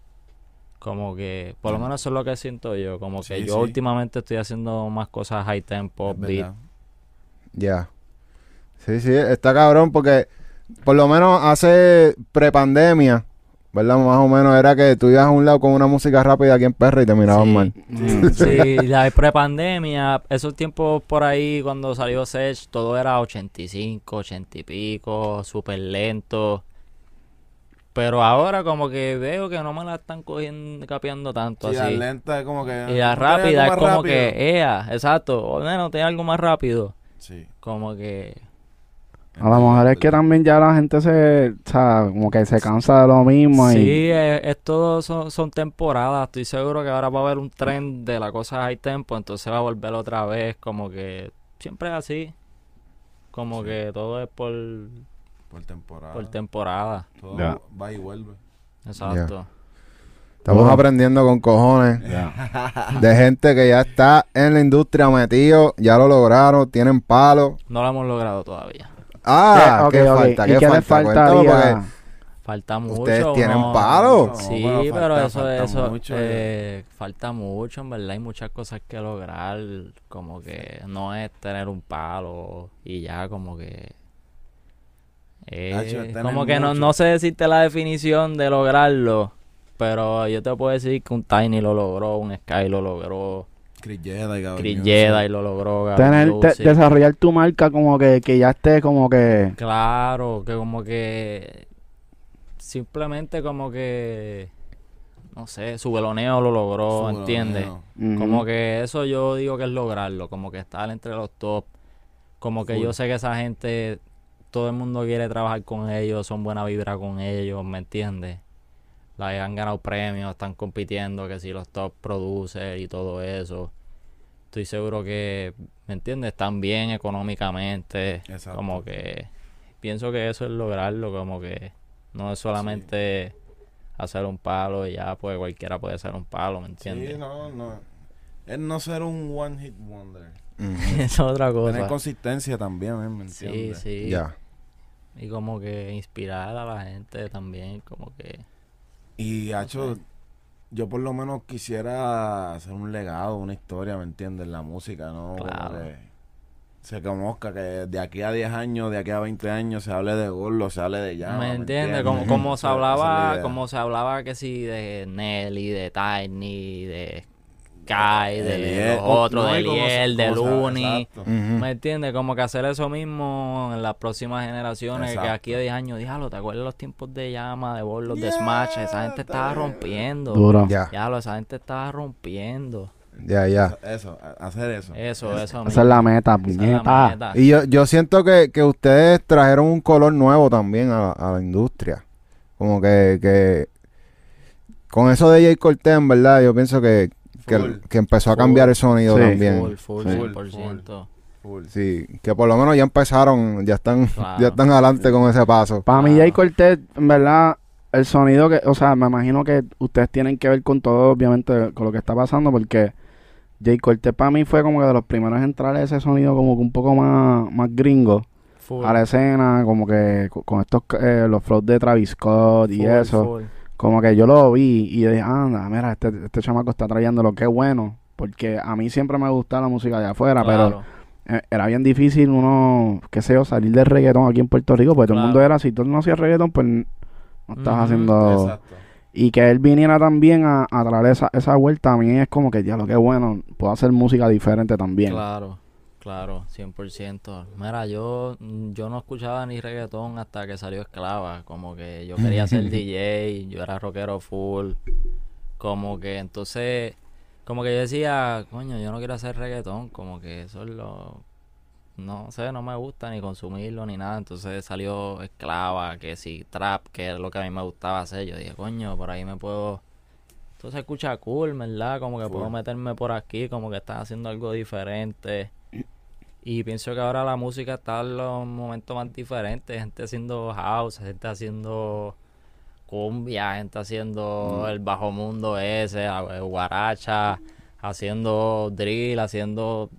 Speaker 3: como que, por lo menos eso es lo que siento yo, como que yo
Speaker 4: sí.
Speaker 3: últimamente estoy haciendo más cosas high tempo,
Speaker 4: es
Speaker 3: beat.
Speaker 2: Ya. Sí, sí, está cabrón porque por lo menos hace prepandemia, ¿verdad? Más o menos era que tú ibas a un lado con una música rápida aquí en PR y te miraban
Speaker 3: Sí.
Speaker 2: mal.
Speaker 1: Mm.
Speaker 3: Sí, *laughs* la prepandemia, esos tiempos por ahí cuando salió Sech, todo era 85, 80 y pico, súper lento. Pero ahora como que veo que no me la están cogiendo, capeando tanto
Speaker 4: Sí, la
Speaker 3: así.
Speaker 4: lenta es como que.
Speaker 3: Y la
Speaker 4: ¿no
Speaker 3: rápida es como
Speaker 4: rápido?
Speaker 3: que, ea, exacto, o menos tiene algo más rápido.
Speaker 4: Sí.
Speaker 3: Como que,
Speaker 1: A lo mejor es que también ya la gente se, o sea, como que se cansa de lo mismo y
Speaker 3: sí, es, es todo, son, son temporadas. Estoy seguro que ahora va a haber un tren de la cosa high tempo, entonces va a volver otra vez. Como que siempre es así. Como
Speaker 4: Sí.
Speaker 3: que todo es por,
Speaker 4: Por temporada.
Speaker 3: por temporada.
Speaker 4: Todo va y vuelve.
Speaker 3: Exacto.
Speaker 2: Estamos
Speaker 1: Bueno.
Speaker 2: aprendiendo con cojones *laughs* de gente que ya está en la industria metido, ya lo lograron, tienen palo.
Speaker 3: No lo hemos logrado todavía.
Speaker 2: Ah,
Speaker 1: ¿Qué?
Speaker 2: ¿qué,
Speaker 1: Ok, ok.
Speaker 2: falta?
Speaker 1: ¿Y
Speaker 2: ¿Qué,
Speaker 1: qué
Speaker 2: falta?
Speaker 1: Faltaría?
Speaker 3: Falta mucho.
Speaker 2: Ustedes tienen.
Speaker 4: No,
Speaker 3: Sí,
Speaker 4: pero
Speaker 3: eso,
Speaker 4: falta
Speaker 3: eso,
Speaker 4: mucho,
Speaker 3: eh, falta mucho, en verdad. Hay muchas cosas que lograr. Como que no es tener un palo y ya, como que Eh,
Speaker 4: Nacho,
Speaker 3: como que no, no sé decirte la definición de lograrlo, pero yo te puedo decir que un Tiny lo logró, un Sky lo logró,
Speaker 4: Chris Jedi,
Speaker 3: Chris lo logró,
Speaker 1: Tener, te- desarrollar tu marca como que, que ya esté como que...
Speaker 3: Claro, que como que simplemente como que no sé, su veloneo lo logró,
Speaker 4: Su
Speaker 3: ¿entiendes? Como que eso yo digo que es lograrlo, como que estar entre los top. Como que yo sé que esa gente, todo el mundo quiere trabajar con ellos, son buena vibra con ellos, ¿me entiendes? La han ganado premios, están compitiendo, que si los top producers y todo eso. Estoy seguro que, ¿me entiendes? Están bien económicamente.
Speaker 4: Exacto.
Speaker 3: Como que pienso que eso es lograrlo, como que no es solamente hacer un palo y ya, pues cualquiera puede hacer un palo, ¿me entiendes?
Speaker 4: Sí, no, no. Es no ser un one hit wonder. *laughs*
Speaker 3: Es otra
Speaker 4: Tener
Speaker 3: cosa.
Speaker 4: consistencia también, ¿eh? ¿me
Speaker 3: Sí,
Speaker 4: entiendes?
Speaker 3: sí.
Speaker 2: Ya.
Speaker 3: Y como que inspirar a la gente también, como que...
Speaker 4: Y, hacho,
Speaker 3: sé.
Speaker 4: Yo por lo menos quisiera hacer un legado, una historia, ¿me entiendes? La música, ¿no?
Speaker 3: Claro.
Speaker 4: que se conozca, que de aquí a 10 años, de aquí a 20 años se hable de Gorlo, se hable de Llama.
Speaker 3: ¿Me entiendes? Como, *laughs* como se hablaba, como se hablaba que sí de Nelly, de Tiny, de Sky, de
Speaker 4: Eliel,
Speaker 3: los
Speaker 4: o-
Speaker 3: otros,
Speaker 4: no,
Speaker 3: de Eliel, de.
Speaker 2: Ujú.
Speaker 3: ¿Me entiendes? Como que hacer eso mismo en las próximas generaciones. Que aquí a 10 años, díjalo, ¿te acuerdas los tiempos de llama, de bolos, de smash? Esa gente estaba rompiendo.
Speaker 1: Duro.
Speaker 2: Ya,
Speaker 3: Ya, esa gente estaba rompiendo.
Speaker 2: ya, ya.
Speaker 4: Eso, hacer eso.
Speaker 3: Eso, eso.
Speaker 1: Esa es la meta, puñeta.
Speaker 2: Y yo, yo siento que, que ustedes trajeron un color nuevo también a, la- a la industria. Como que, que con eso de Jay Cortez, en verdad, yo pienso que, que, empezó a
Speaker 3: Full.
Speaker 2: cambiar el sonido
Speaker 1: Sí.
Speaker 2: también.
Speaker 3: Full, full,
Speaker 2: Sí.
Speaker 3: 100%.
Speaker 4: Full.
Speaker 2: Sí, que por lo menos ya empezaron, ya están,
Speaker 3: Claro. *laughs*
Speaker 2: ya están adelante con ese paso.
Speaker 1: Para mí,
Speaker 3: Claro.
Speaker 1: Jay Cortez, en verdad, el sonido que, o sea, me imagino que ustedes tienen que ver con todo, obviamente, con lo que está pasando, porque Jay Cortez para mí fue como que de los primeros en entrar a ese sonido como que un poco más, más gringo
Speaker 3: Full.
Speaker 1: a la escena, como que co- con estos, eh, los flows de Travis Scott y
Speaker 3: Full,
Speaker 1: eso.
Speaker 3: full.
Speaker 1: Como que yo lo vi y yo dije, anda, mira, este, este chamaco está trayendo lo que es bueno. Porque a mí siempre me gusta la música de afuera,
Speaker 3: Claro.
Speaker 1: pero eh, era bien difícil uno, qué sé yo, salir del reggaetón aquí en Puerto Rico, porque todo el mundo era, si tú no hacías reggaetón, pues no
Speaker 3: Ujú,
Speaker 1: haciendo...
Speaker 4: Exacto.
Speaker 1: Y que él viniera también a, a traer esa, esa vuelta, a mí es como que, ya lo que es bueno, puedo hacer música diferente también.
Speaker 3: Claro, claro, 100%. Mira, yo, yo no escuchaba ni reggaetón hasta que salió Esclava. Como que yo quería ser *laughs* DJ, yo era rockero full. Como que entonces, como que yo decía, coño, yo no quiero hacer reggaetón. Como que eso es lo... No sé, no me gusta ni consumirlo ni nada. Entonces salió Esclava, que sí, trap, que es lo que a mí me gustaba hacer. Yo dije, coño, por ahí me puedo... Entonces escucha cool, ¿verdad? Como que puedo meterme por aquí, como que están haciendo algo diferente. Y pienso que ahora la música está en los momentos más diferentes. Gente haciendo house, gente haciendo cumbia, gente haciendo
Speaker 4: Mm.
Speaker 3: el bajo mundo ese, a- guaracha, haciendo drill, haciendo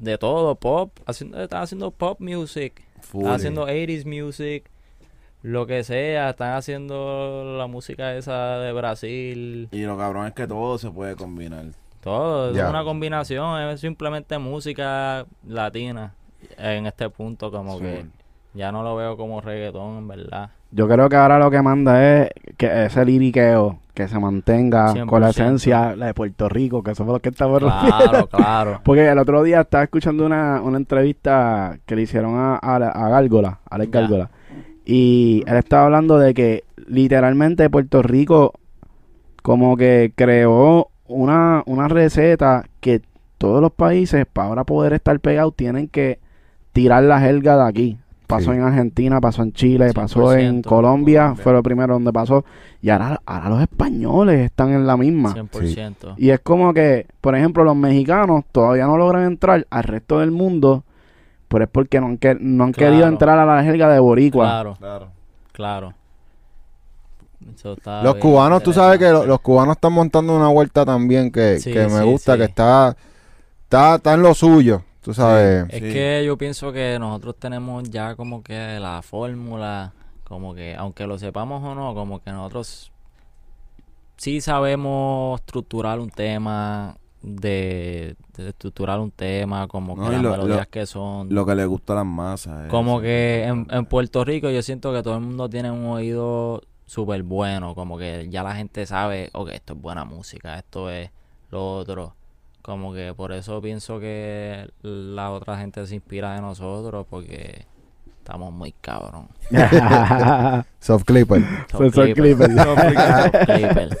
Speaker 3: de todo, pop. Haciendo, están haciendo pop music, están haciendo 80s music, lo que sea. Están haciendo la música esa de Brasil.
Speaker 4: Y lo cabrón es que todo se puede combinar.
Speaker 3: Todo, es una combinación, es simplemente música latina en este punto, como
Speaker 4: Sí.
Speaker 3: que ya no lo veo como reggaetón, en verdad.
Speaker 1: Yo creo que ahora lo que manda es que ese liriqueo, que se mantenga con la
Speaker 3: 100%.
Speaker 1: esencia la de Puerto Rico, que eso fue lo que estamos
Speaker 3: Claro, claro. *laughs*
Speaker 1: Porque el otro día estaba escuchando una, una entrevista que le hicieron a, a, a Gárgola, a Alex. Gárgola. Y él estaba hablando de que literalmente Puerto Rico como que creó una, una receta que todos los países para ahora poder estar pegados tienen que tirar la jerga de aquí. Pasó
Speaker 2: Sí.
Speaker 1: en Argentina, pasó en Chile, pasó en
Speaker 3: 100%
Speaker 1: Colombia,
Speaker 4: Colombia.
Speaker 1: fue lo primero donde pasó. Y ahora, ahora los españoles están en la misma.
Speaker 3: 100%.
Speaker 1: Y es como que, por ejemplo, los mexicanos todavía no logran entrar al resto del mundo, pero es porque no han, que- no han
Speaker 3: Claro.
Speaker 1: querido entrar a la jerga de Boricua.
Speaker 3: Claro,
Speaker 4: Claro.
Speaker 3: claro.
Speaker 2: Los cubanos, tú sabes que los cubanos están montando una vuelta también que,
Speaker 3: Sí,
Speaker 2: que me
Speaker 3: sí,
Speaker 2: gusta,
Speaker 3: sí.
Speaker 2: que está, está, está en lo suyo, tú sabes.
Speaker 3: Es
Speaker 4: Sí.
Speaker 3: que yo pienso que nosotros tenemos ya como que la fórmula, como que aunque lo sepamos o no, como que nosotros sí sabemos estructurar un tema, de, de estructurar un tema, como
Speaker 4: No,
Speaker 3: que las
Speaker 4: lo-
Speaker 3: melodías
Speaker 4: lo-
Speaker 3: que son.
Speaker 4: Lo que le gusta a las masas.
Speaker 3: Como
Speaker 4: eso.
Speaker 3: que en, en Puerto Rico yo siento que todo el mundo tiene un oído súper bueno, como que ya la gente sabe, ok, esto es buena música, esto es lo otro. Como que por eso pienso que la otra gente se inspira de nosotros, porque estamos muy cabrón. *laughs*
Speaker 2: Soft Clipper.
Speaker 3: Soft
Speaker 1: Soft
Speaker 3: Clipper.
Speaker 1: Clipper. *laughs*
Speaker 3: Soft Clipper.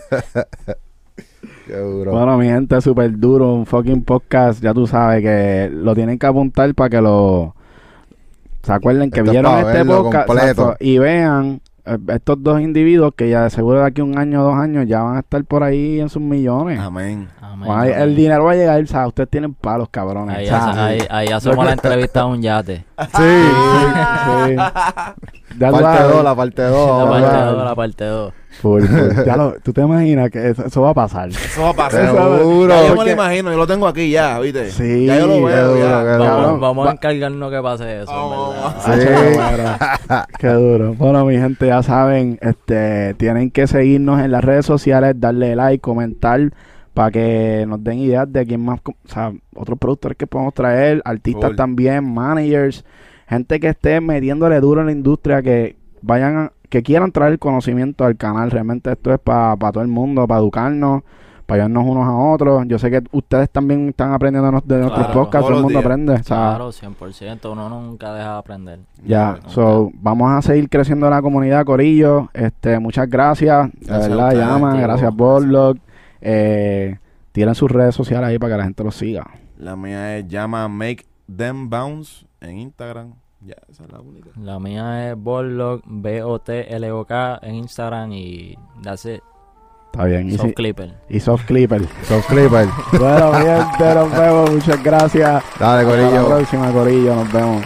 Speaker 2: Qué duro.
Speaker 1: Bueno, mi gente, súper duro, un fucking podcast, ya tú sabes que lo tienen que apuntar para que lo... Se acuerden que
Speaker 2: Esto es
Speaker 1: vieron este podcast
Speaker 2: completo.
Speaker 1: y vean estos dos individuos que ya de seguro de aquí un año o dos años ya van a estar por ahí en sus millones.
Speaker 4: Amén.
Speaker 3: Amén, amén.
Speaker 1: el dinero va a llegar, ¿sabes? Ustedes tienen palos, cabrones.
Speaker 3: Ahí, hace- ahí, ahí hacemos la entrevista a un yate. *laughs*
Speaker 2: Sí.
Speaker 1: Sí. *laughs* Tú
Speaker 2: parte
Speaker 1: sabes.
Speaker 2: 2, la parte
Speaker 3: La
Speaker 2: 2.
Speaker 3: parte
Speaker 1: claro.
Speaker 3: 2, la parte 2.
Speaker 1: Full, full. *laughs* Ya lo- ¿Tú te imaginas que eso, eso va a pasar?
Speaker 4: Eso va a pasar. *laughs*
Speaker 2: Seguro.
Speaker 4: Ya yo me
Speaker 1: Porque-
Speaker 4: lo imagino, yo lo tengo aquí ya, ¿viste?
Speaker 1: Sí,
Speaker 4: Ya yo lo
Speaker 2: qué
Speaker 4: veo,
Speaker 2: duro,
Speaker 4: ya.
Speaker 1: Cabrón,
Speaker 3: Vamos, vamos
Speaker 1: va-
Speaker 3: a encargarnos que pase eso, en
Speaker 4: Vamos,
Speaker 3: verdad.
Speaker 2: Sí.
Speaker 1: Ah, *laughs* Qué duro. Bueno, mi gente, ya saben, este, tienen que seguirnos en las redes sociales, darle like, comentar, para que nos den ideas de quién más, co- o sea, otros productores que podemos traer, artistas también, managers, gente que esté metiéndole duro en la industria, que vayan, a- que quieran traer conocimiento al canal. Realmente esto es para todo el mundo, para educarnos, para ayudarnos unos a otros. Yo sé que ustedes también están aprendiendo de nuestros
Speaker 3: Claro,
Speaker 1: podcasts, todo el mundo
Speaker 4: días.
Speaker 1: aprende. o sea,
Speaker 3: Claro, 100%. Uno nunca deja de aprender.
Speaker 1: ya,
Speaker 3: Nunca.
Speaker 1: so, vamos a seguir creciendo la comunidad Corillo. Este, muchas gracias, de
Speaker 4: Gracias
Speaker 1: verdad, llama, gracias Borlock. Eh, tienen sus redes sociales ahí para que la gente los siga.
Speaker 4: La mía es llama Make Them Bounce en Instagram. Ya, esa es la única.
Speaker 3: La mía es Borlock, B-O-T-L-O-K en Instagram y that's it.
Speaker 1: Está bien. Y,
Speaker 3: Soft
Speaker 1: si-
Speaker 3: Clipper.
Speaker 1: y Soft Clipper.
Speaker 2: Soft Clipper. *laughs*
Speaker 1: bueno, bien, nos vemos. Muchas gracias.
Speaker 2: Dale,
Speaker 1: Hasta la
Speaker 2: Corillo.
Speaker 1: próxima, Corillo. Nos vemos.